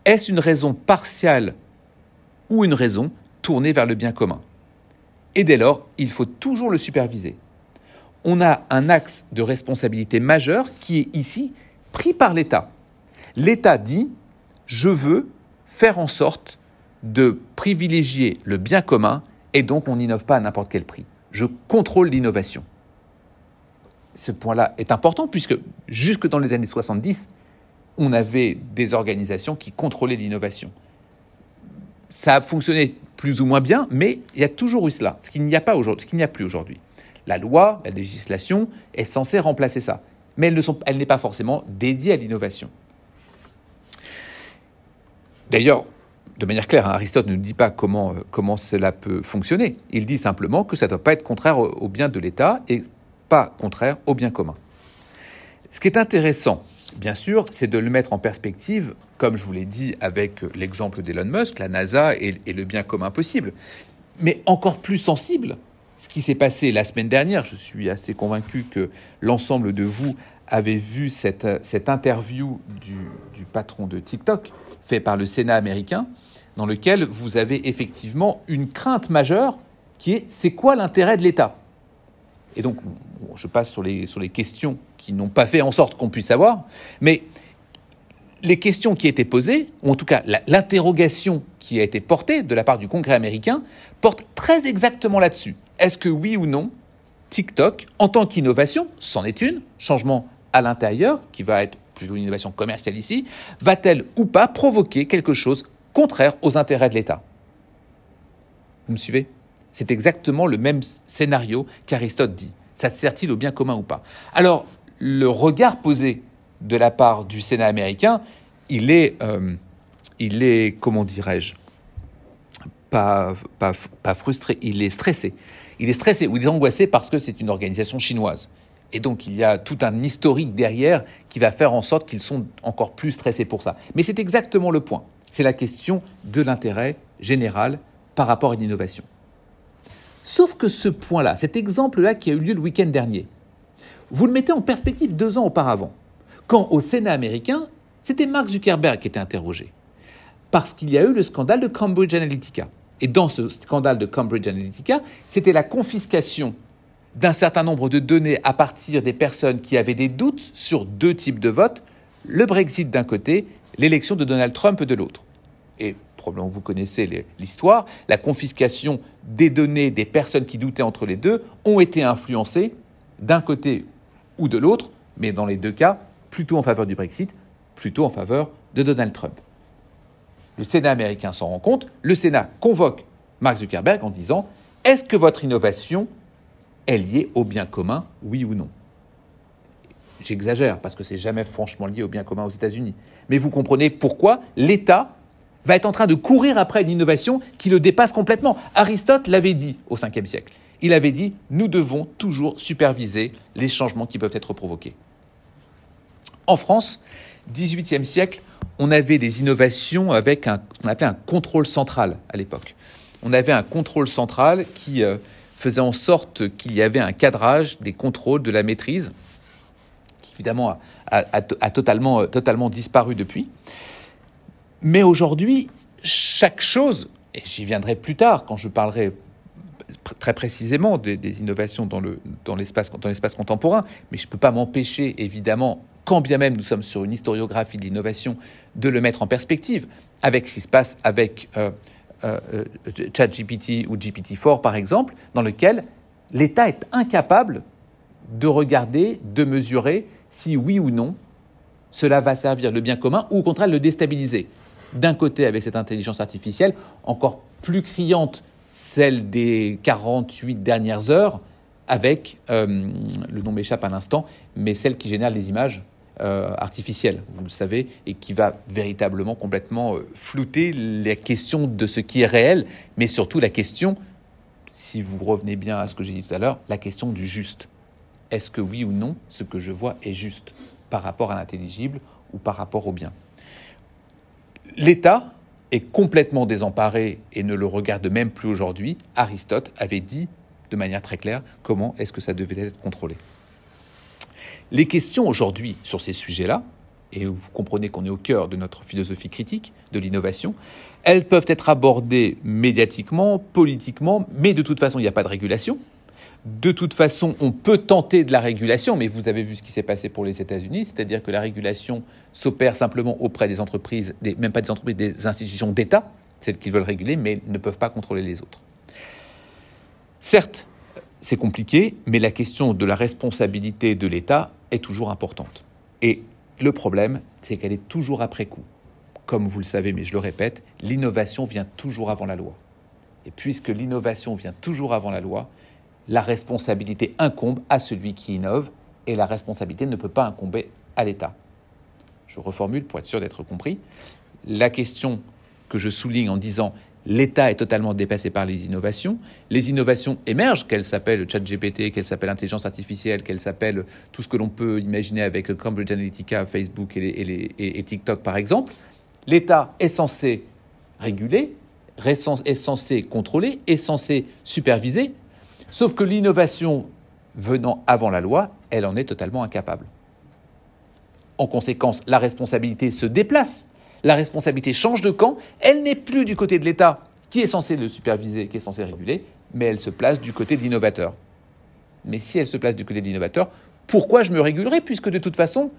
Est-ce une raison partielle ou une raison tournée vers le bien commun? Et dès lors, il faut toujours le superviser. On a un axe de responsabilité majeur qui est ici pris par l'État. L'État dit, je veux faire en sorte de privilégier le bien commun et donc on n'innove pas à n'importe quel prix. Je contrôle l'innovation. Ce point-là est important puisque jusque dans les années 70, on avait des organisations qui contrôlaient l'innovation. Ça a fonctionné plus ou moins bien, mais il y a toujours eu cela, ce qu'il n'y a a plus aujourd'hui. La loi, la législation est censée remplacer ça, mais elle, n'est pas forcément dédiée à l'innovation. D'ailleurs, de manière claire, hein, Aristote ne dit pas comment, euh, comment cela peut fonctionner. Il dit simplement que ça ne doit pas être contraire au, bien de l'État et pas contraire au bien commun. Ce qui est intéressant, bien sûr, c'est de le mettre en perspective, comme je vous l'ai dit avec l'exemple d'Elon Musk, la NASA et, le bien commun possible. Mais encore plus sensible, ce qui s'est passé la semaine dernière, je suis assez convaincu que l'ensemble de vous avez vu cette, interview du, du patron de TikTok, fait par le Sénat américain, dans lequel vous avez effectivement une crainte majeure qui est c'est quoi l'intérêt de l'État? Et donc, je passe sur les, sur les questions qui n'ont pas fait en sorte qu'on puisse savoir, mais les questions qui étaient posées, ou en tout cas l'interrogation qui a été portée de la part du Congrès américain, porte très exactement là-dessus. Est-ce que oui ou non, TikTok, en tant qu'innovation, c'en est une, changement à l'intérieur, qui va être plutôt une innovation commerciale ici, va-t-elle ou pas provoquer quelque chose contraire aux intérêts de l'État? Vous me suivez? C'est exactement le même scénario qu'Aristote dit. Ça sert-il au bien commun ou pas? Alors, le regard posé de la part du Sénat américain, il est, euh, il est comment dirais-je, pas, frustré, il est stressé. Il est stressé ou il est angoissé parce que c'est une organisation chinoise. Et donc, il y a tout un historique derrière qui va faire en sorte qu'ils sont encore plus stressés pour ça. Mais c'est exactement le point. C'est la question de l'intérêt général par rapport à une innovation. Sauf que ce point-là, cet exemple-là qui a eu lieu le week-end dernier, vous le mettez en perspective deux ans auparavant, quand au Sénat américain, c'était Mark Zuckerberg qui était interrogé. Parce qu'il y a eu le scandale de Cambridge Analytica. Et dans ce scandale de Cambridge Analytica, c'était la confiscation d'un certain nombre de données à partir des personnes qui avaient des doutes sur deux types de votes, le Brexit d'un côté, l'élection de Donald Trump de l'autre. Et probablement vous connaissez l'histoire, la confiscation des données des personnes qui doutaient entre les deux ont été influencées d'un côté ou de l'autre, mais dans les deux cas, plutôt en faveur du Brexit, plutôt en faveur de Donald Trump. Le Sénat américain s'en rend compte, le Sénat convoque Mark Zuckerberg en disant Est-ce que votre innovation est liée au bien commun, oui ou non? J'exagère parce que c'est jamais franchement lié au bien commun aux États-Unis. Mais vous comprenez pourquoi l'État va être en train de courir après une innovation qui le dépasse complètement. Aristote l'avait dit au 5e siècle. Il avait dit nous devons toujours superviser les changements qui peuvent être provoqués. En France, 18e siècle, on avait des innovations avec un, ce qu'on appelait un contrôle central à l'époque. On avait un contrôle central qui euh, faisait en sorte qu'il y avait un cadrage des contrôles de la maîtrise, qui évidemment a, totalement, euh, totalement disparu depuis. Mais aujourd'hui, chaque chose, et j'y viendrai plus tard quand je parlerai très précisément des, innovations dans, le, dans, l'espace, contemporain, mais je ne peux pas m'empêcher, évidemment, quand bien même nous sommes sur une historiographie de l'innovation, de le mettre en perspective avec ce qui se passe avec euh, euh, euh, ChatGPT ou GPT-4, par exemple, dans lequel l'État est incapable de regarder, de mesurer si oui ou non cela va servir le bien commun ou au contraire le déstabiliser. D'un côté, avec cette intelligence artificielle, encore plus criante, celle des 48 dernières heures, avec, euh, le nom m'échappe à l'instant, mais celle qui génère les images euh, artificielle, vous le savez, et qui va véritablement complètement euh, flouter les questions de ce qui est réel, mais surtout la question, si vous revenez bien à ce que j'ai dit tout à l'heure, la question du juste. Est-ce que oui ou non, ce que je vois est juste par rapport à l'intelligible ou par rapport au bien? L'État est complètement désemparé et ne le regarde même plus aujourd'hui. Aristote avait dit de manière très claire comment est-ce que ça devait être contrôlé. Les questions aujourd'hui sur ces sujets-là, et vous comprenez qu'on est au cœur de notre philosophie critique de l'innovation, elles peuvent être abordées médiatiquement, politiquement, mais de toute façon, il n'y a pas de régulation. De toute façon, on peut tenter de la régulation, mais vous avez vu ce qui s'est passé pour les États-Unis, c'est-à-dire que la régulation s'opère simplement auprès des entreprises, même pas des entreprises, des institutions d'État, celles qui veulent réguler, mais ne peuvent pas contrôler les autres. Certes, c'est compliqué, mais la question de la responsabilité de l'État est toujours importante. Et le problème, c'est qu'elle est toujours après coup. Comme vous le savez, mais je le répète, l'innovation vient toujours avant la loi. Et puisque l'innovation vient toujours avant la loi, la responsabilité incombe à celui qui innove et la responsabilité ne peut pas incomber à l'État. Je reformule pour être sûr d'être compris. La question que je souligne en disant l'État est totalement dépassé par les innovations. Les innovations émergent, qu'elles s'appellent ChatGPT, qu'elles s'appellent intelligence artificielle, qu'elles s'appellent tout ce que l'on peut imaginer avec Cambridge Analytica, Facebook et, TikTok par exemple. L'État est censé réguler, est censé contrôler, est censé superviser, sauf que l'innovation venant avant la loi, elle en est totalement incapable. En conséquence, la responsabilité se déplace la responsabilité change de camp, elle n'est plus du côté de l'État qui est censé le superviser, qui est censé réguler, mais elle se place du côté de l'innovateur. Mais si elle se place du côté de l'innovateur, pourquoi je me régulerai puisque de toute façon,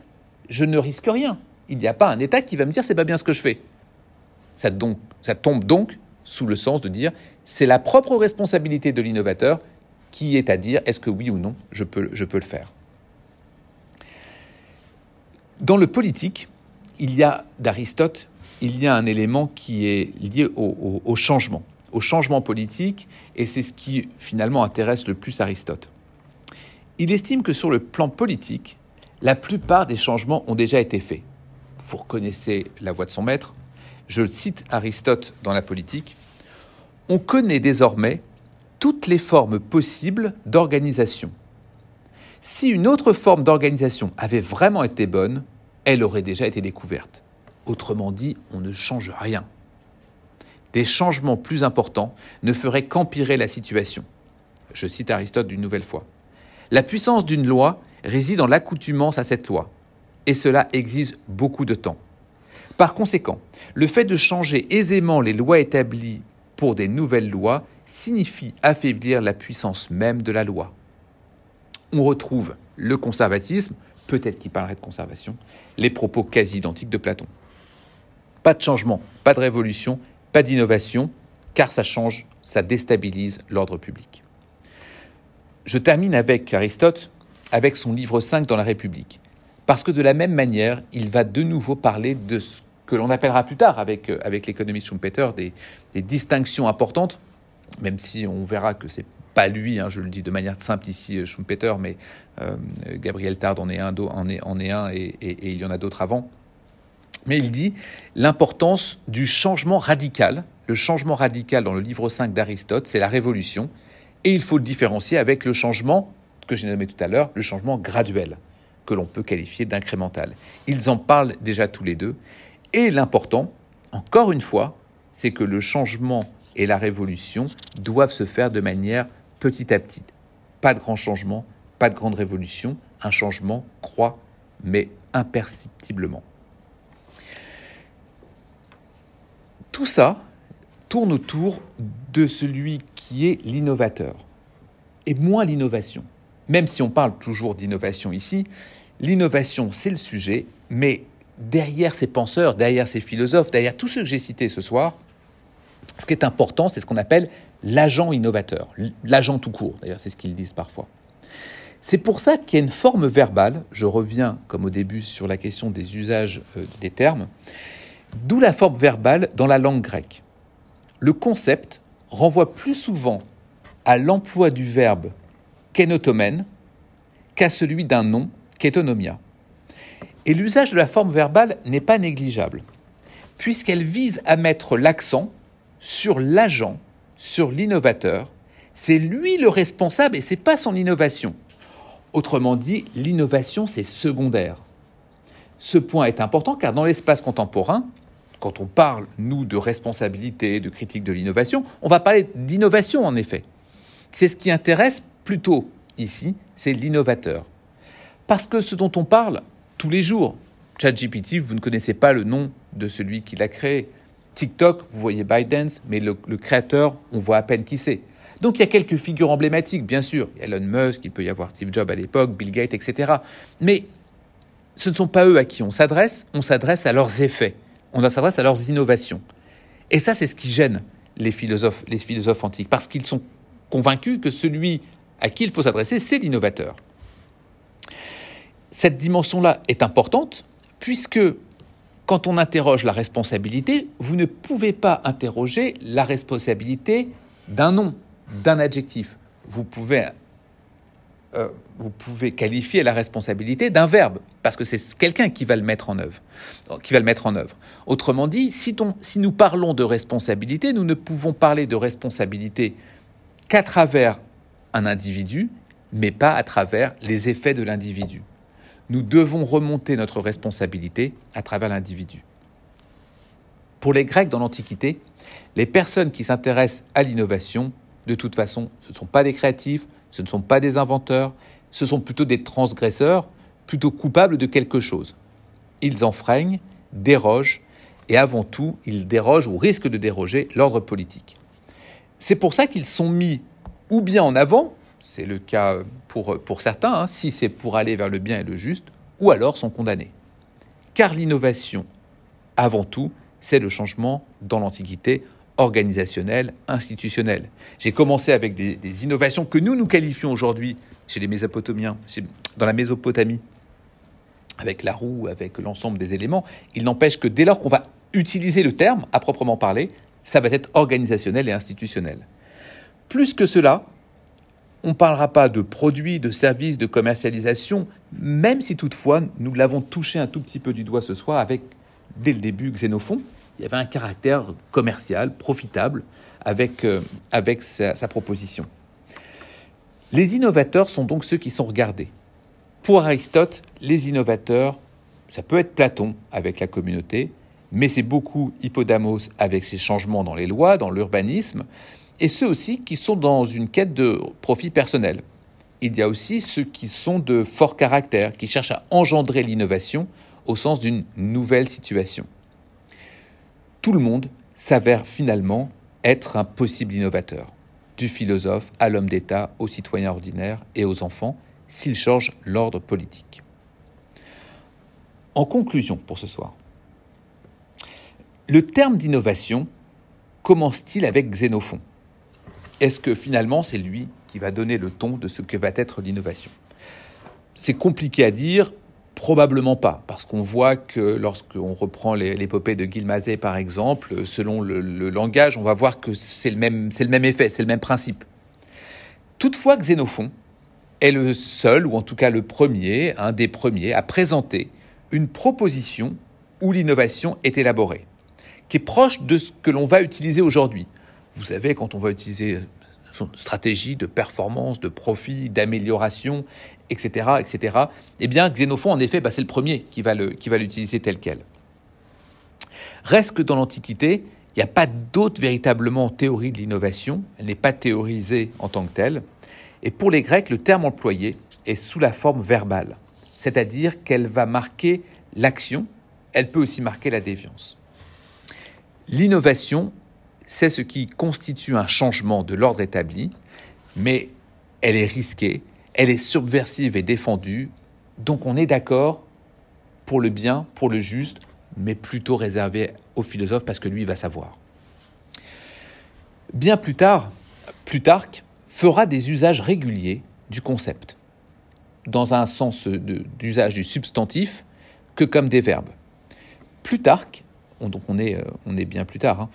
je ne risque rien Il n'y a pas un État qui va me dire c'est pas bien ce que je fais. Ça, ça tombe donc sous le sens de dire c'est la propre responsabilité de l'innovateur qui est à dire est-ce que oui ou non je peux, je peux le faire. Dans le politique, il y a d'Aristote, il y a un élément qui est lié au, changement, au changement politique, et c'est ce qui finalement intéresse le plus Aristote. Il estime que sur le plan politique, la plupart des changements ont déjà été faits. Vous reconnaissez la voix de son maître. Je cite Aristote dans la politique. On connaît désormais toutes les formes possibles d'organisation. Si une autre forme d'organisation avait vraiment été bonne, elle aurait déjà été découverte. Autrement dit, on ne change rien. Des changements plus importants ne feraient qu'empirer la situation. Je cite Aristote d'une nouvelle fois. La puissance d'une loi réside dans l'accoutumance à cette loi, et cela exige beaucoup de temps. Par conséquent, le fait de changer aisément les lois établies pour des nouvelles lois signifie affaiblir la puissance même de la loi. On retrouve le conservatisme peut-être qu'il parlerait de conservation, les propos quasi identiques de Platon. Pas de changement, pas de révolution, pas d'innovation, car ça change, ça déstabilise l'ordre public. Je termine avec Aristote, avec son livre 5 dans la République, parce que de la même manière, il va de nouveau parler de ce que l'on appellera plus tard, avec, euh, avec l'économiste Schumpeter, des, distinctions importantes, même si on verra que c'est pas lui, hein, je le dis de manière simple ici, euh, Schumpeter, mais euh, Gabriel Tard en est un, en est, en est un et, il y en a d'autres avant. Mais il dit l'importance du changement radical. Le changement radical dans le livre 5 d'Aristote, c'est la révolution. Et il faut le différencier avec le changement que j'ai nommé tout à l'heure, le changement graduel, que l'on peut qualifier d'incrémental. Ils en parlent déjà tous les deux. Et l'important, encore une fois, c'est que le changement et la révolution doivent se faire de manière petit à petit. Pas de grand changement, pas de grande révolution, un changement croît, mais imperceptiblement. Tout ça tourne autour de celui qui est l'innovateur, et moins l'innovation. Même si on parle toujours d'innovation ici, l'innovation c'est le sujet, mais derrière ces penseurs, derrière ces philosophes, derrière tous ceux que j'ai cités ce soir, ce qui est important, c'est ce qu'on appelle l'agent innovateur, l'agent tout court, d'ailleurs c'est ce qu'ils disent parfois. C'est pour ça qu'il y a une forme verbale, je reviens comme au début sur la question des usages euh, des termes, d'où la forme verbale dans la langue grecque. Le concept renvoie plus souvent à l'emploi du verbe kenotomen qu'à celui d'un nom ketonomia. Et l'usage de la forme verbale n'est pas négligeable, puisqu'elle vise à mettre l'accent sur l'agent sur l'innovateur, c'est lui le responsable et c'est pas son innovation. Autrement dit, l'innovation c'est secondaire. Ce point est important car dans l'espace contemporain, quand on parle nous de responsabilité, de critique de l'innovation, on va parler d'innovation en effet. C'est ce qui intéresse plutôt ici, c'est l'innovateur. Parce que ce dont on parle tous les jours, ChatGPT, vous ne connaissez pas le nom de celui qui l'a créé. TikTok, vous voyez ByteDance, mais le, créateur, on voit à peine qui c'est. Donc il y a quelques figures emblématiques, bien sûr. Elon Musk, il peut y avoir Steve Jobs à l'époque, Bill Gates, etc. Mais ce ne sont pas eux à qui on s'adresse, on s'adresse à leurs effets, on s'adresse à leurs innovations. Et ça, c'est ce qui gêne les philosophes, les philosophes antiques, parce qu'ils sont convaincus que celui à qui il faut s'adresser, c'est l'innovateur. Cette dimension-là est importante, puisque quand on interroge la responsabilité, vous ne pouvez pas interroger la responsabilité d'un nom, d'un adjectif. Vous pouvez, euh, vous pouvez qualifier la responsabilité d'un verbe, parce que c'est quelqu'un qui va le mettre en œuvre. Qui va le mettre en œuvre. Autrement dit, si, nous parlons de responsabilité, nous ne pouvons parler de responsabilité qu'à travers un individu, mais pas à travers les effets de l'individu. Nous devons remonter notre responsabilité à travers l'individu. Pour les Grecs dans l'Antiquité, les personnes qui s'intéressent à l'innovation, de toute façon, ce ne sont pas des créatifs, ce ne sont pas des inventeurs, ce sont plutôt des transgresseurs, plutôt coupables de quelque chose. Ils enfreignent, dérogent, et avant tout, ils dérogent ou risquent de déroger l'ordre politique. C'est pour ça qu'ils sont mis ou bien en avant, c'est le cas pour, pour certains, hein, si c'est pour aller vers le bien et le juste, ou alors sont condamnés. Car l'innovation, avant tout, c'est le changement dans l'Antiquité organisationnel, institutionnel. J'ai commencé avec des, des, innovations que nous nous qualifions aujourd'hui chez les Mésopotamiens, dans la Mésopotamie, avec la roue, avec l'ensemble des éléments. Il n'empêche que dès lors qu'on va utiliser le terme à proprement parler, ça va être organisationnel et institutionnel. Plus que cela, on ne parlera pas de produits, de services, de commercialisation, même si toutefois nous l'avons touché un tout petit peu du doigt ce soir avec, dès le début, Xénophon. Il y avait un caractère commercial, profitable, avec, euh, avec sa, sa proposition. Les innovateurs sont donc ceux qui sont regardés. Pour Aristote, les innovateurs, ça peut être Platon avec la communauté, mais c'est beaucoup Hippodamos avec ses changements dans les lois, dans l'urbanisme, et ceux aussi qui sont dans une quête de profit personnel. Il y a aussi ceux qui sont de fort caractère, qui cherchent à engendrer l'innovation au sens d'une nouvelle situation. Tout le monde s'avère finalement être un possible innovateur, du philosophe à l'homme d'État, aux citoyens ordinaires et aux enfants, s'ils changent l'ordre politique. En conclusion pour ce soir, le terme d'innovation commence-t-il avec Xénophon? Est-ce que finalement c'est lui qui va donner le ton de ce que va être l'innovation? C'est compliqué à dire, probablement pas, parce qu'on voit que lorsqu'on reprend l'épopée de Guilmazet par exemple, selon le, langage, on va voir que c'est le même, c'est le même effet, c'est le même principe. Toutefois, Xénophon est le seul, ou en tout cas le premier, un des premiers, à présenter une proposition où l'innovation est élaborée, qui est proche de ce que l'on va utiliser aujourd'hui. Vous savez, quand on va utiliser son stratégie de performance, de profit, d'amélioration, etc., etc., eh bien, Xénophon, en effet, bah, c'est le premier qui va l'utiliser tel quel. Reste que dans l'Antiquité, il n'y a pas d'autre véritablement théorie de l'innovation, elle n'est pas théorisée en tant que telle. Et pour les Grecs, le terme employé est sous la forme verbale, c'est-à-dire qu'elle va marquer l'action, elle peut aussi marquer la déviance. L'innovation c'est ce qui constitue un changement de l'ordre établi, mais elle est risquée, elle est subversive et défendue, donc on est d'accord pour le bien, pour le juste, mais plutôt réservé au philosophe parce que lui va savoir. Bien plus tard, Plutarque fera des usages réguliers du concept, dans un sens d'usage du substantif que comme des verbes. Plutarque, donc on est, euh, on est bien plus tard, hein,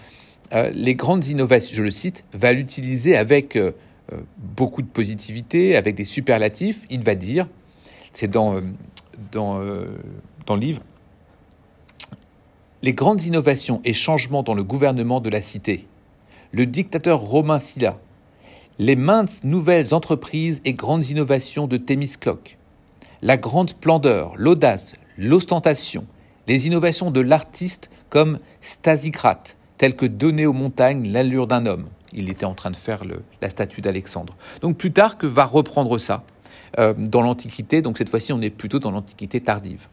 euh, les grandes innovations, je le cite, va l'utiliser avec euh, euh, beaucoup de positivité, avec des superlatifs. Il va dire, c'est dans, le livre, les grandes innovations et changements dans le gouvernement de la cité, le dictateur romain Sylla, les maintes nouvelles entreprises et grandes innovations de Thémiscloque, la grande splendeur, l'audace, l'ostentation, les innovations de l'artiste comme Stasicrate, tel que donner aux montagnes l'allure d'un homme, Il était en train de faire la statue d'Alexandre. Donc Plutarque va reprendre ça euh, dans l'Antiquité. Donc cette fois-ci, on est plutôt dans l'Antiquité tardive.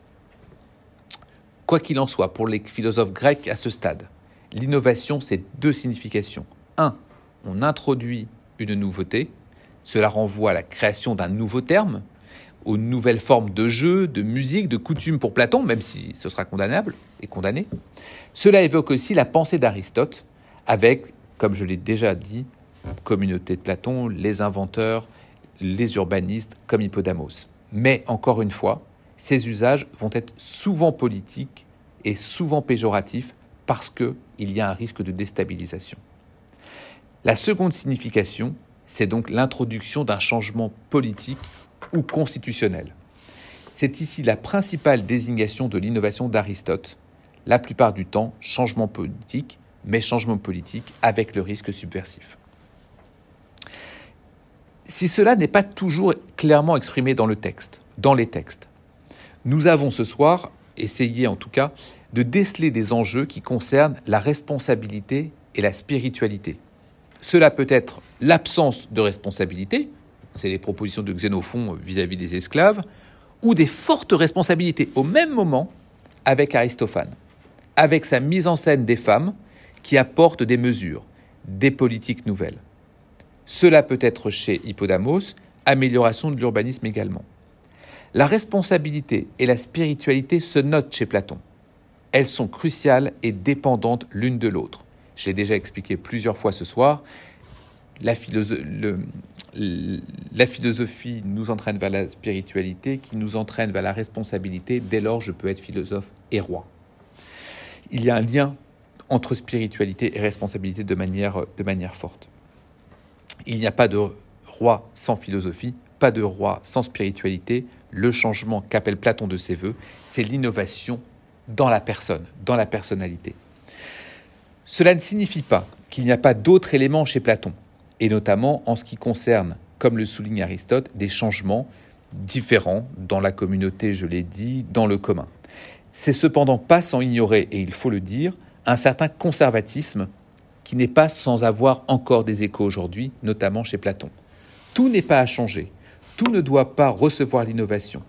Quoi qu'il en soit, pour les philosophes grecs à ce stade, l'innovation, c'est deux significations. Un, on introduit une nouveauté. Cela renvoie à la création d'un nouveau terme, aux nouvelles formes de jeu, de musique, de coutume pour Platon, même si ce sera condamnable condamné. Cela évoque aussi la pensée d'Aristote, avec, comme je l'ai déjà dit, communauté de Platon, les inventeurs, les urbanistes, comme Hippodamos. Mais encore une fois, ces usages vont être souvent politiques et souvent péjoratifs parce qu'il y a un risque de déstabilisation. La seconde signification, c'est donc l'introduction d'un changement politique ou constitutionnel. C'est ici la principale désignation de l'innovation d'Aristote. La plupart du temps, changement politique, mais changement politique avec le risque subversif. Si cela n'est pas toujours clairement exprimé dans le texte, dans les textes, nous avons ce soir essayé en tout cas de déceler des enjeux qui concernent la responsabilité et la spiritualité. Cela peut être l'absence de responsabilité, c'est les propositions de Xénophon vis-à-vis des esclaves, ou des fortes responsabilités au même moment avec Aristophane, avec sa mise en scène des femmes qui apportent des mesures, des politiques nouvelles. Cela peut être chez Hippodamos, amélioration de l'urbanisme également. La responsabilité et la spiritualité se notent chez Platon. Elles sont cruciales et dépendantes l'une de l'autre. Je l'ai déjà expliqué plusieurs fois ce soir. La, philosophie nous entraîne vers la spiritualité, qui nous entraîne vers la responsabilité. Dès lors, je peux être philosophe et roi. Il y a un lien entre spiritualité et responsabilité de manière, forte. Il n'y a pas de roi sans philosophie, pas de roi sans spiritualité. Le changement qu'appelle Platon de ses voeux, c'est l'innovation dans la personne, dans la personnalité. Cela ne signifie pas qu'il n'y a pas d'autres éléments chez Platon, et notamment en ce qui concerne, comme le souligne Aristote, des changements différents dans la communauté, je l'ai dit, dans le commun. C'est cependant pas sans ignorer, et il faut le dire, un certain conservatisme qui n'est pas sans avoir encore des échos aujourd'hui, notamment chez Platon. Tout n'est pas à changer, tout ne doit pas recevoir l'innovation.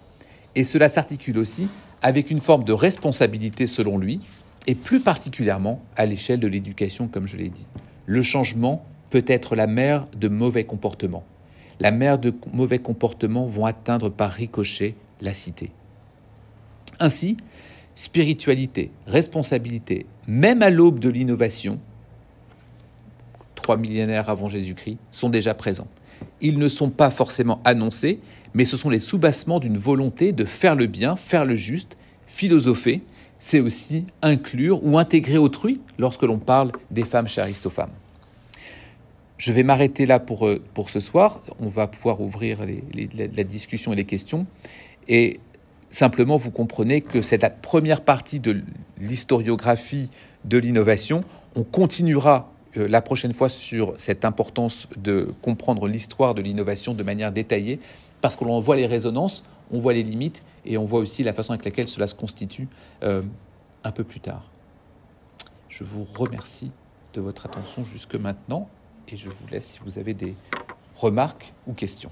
Et cela s'articule aussi avec une forme de responsabilité selon lui, et plus particulièrement à l'échelle de l'éducation, comme je l'ai dit. Le changement peut être la mère de mauvais comportements. La mère de mauvais comportements vont atteindre par ricochet la cité. Ainsi, spiritualité, responsabilité, même à l'aube de l'innovation, trois millénaires avant Jésus-Christ, sont déjà présents. Ils ne sont pas forcément annoncés, mais ce sont les soubassements d'une volonté de faire le bien, faire le juste, philosopher, c'est aussi inclure ou intégrer autrui lorsque l'on parle des femmes chez Aristophane. Je vais m'arrêter là pour, euh, pour ce soir. On va pouvoir ouvrir la discussion et les questions. Et simplement, vous comprenez que c'est la première partie de l'historiographie de l'innovation. On continuera euh, la prochaine fois sur cette importance de comprendre l'histoire de l'innovation de manière détaillée, parce que l'on voit les résonances, on voit les limites, et on voit aussi la façon avec laquelle cela se constitue euh, un peu plus tard. Je vous remercie de votre attention jusque maintenant et je vous laisse si vous avez des remarques ou questions.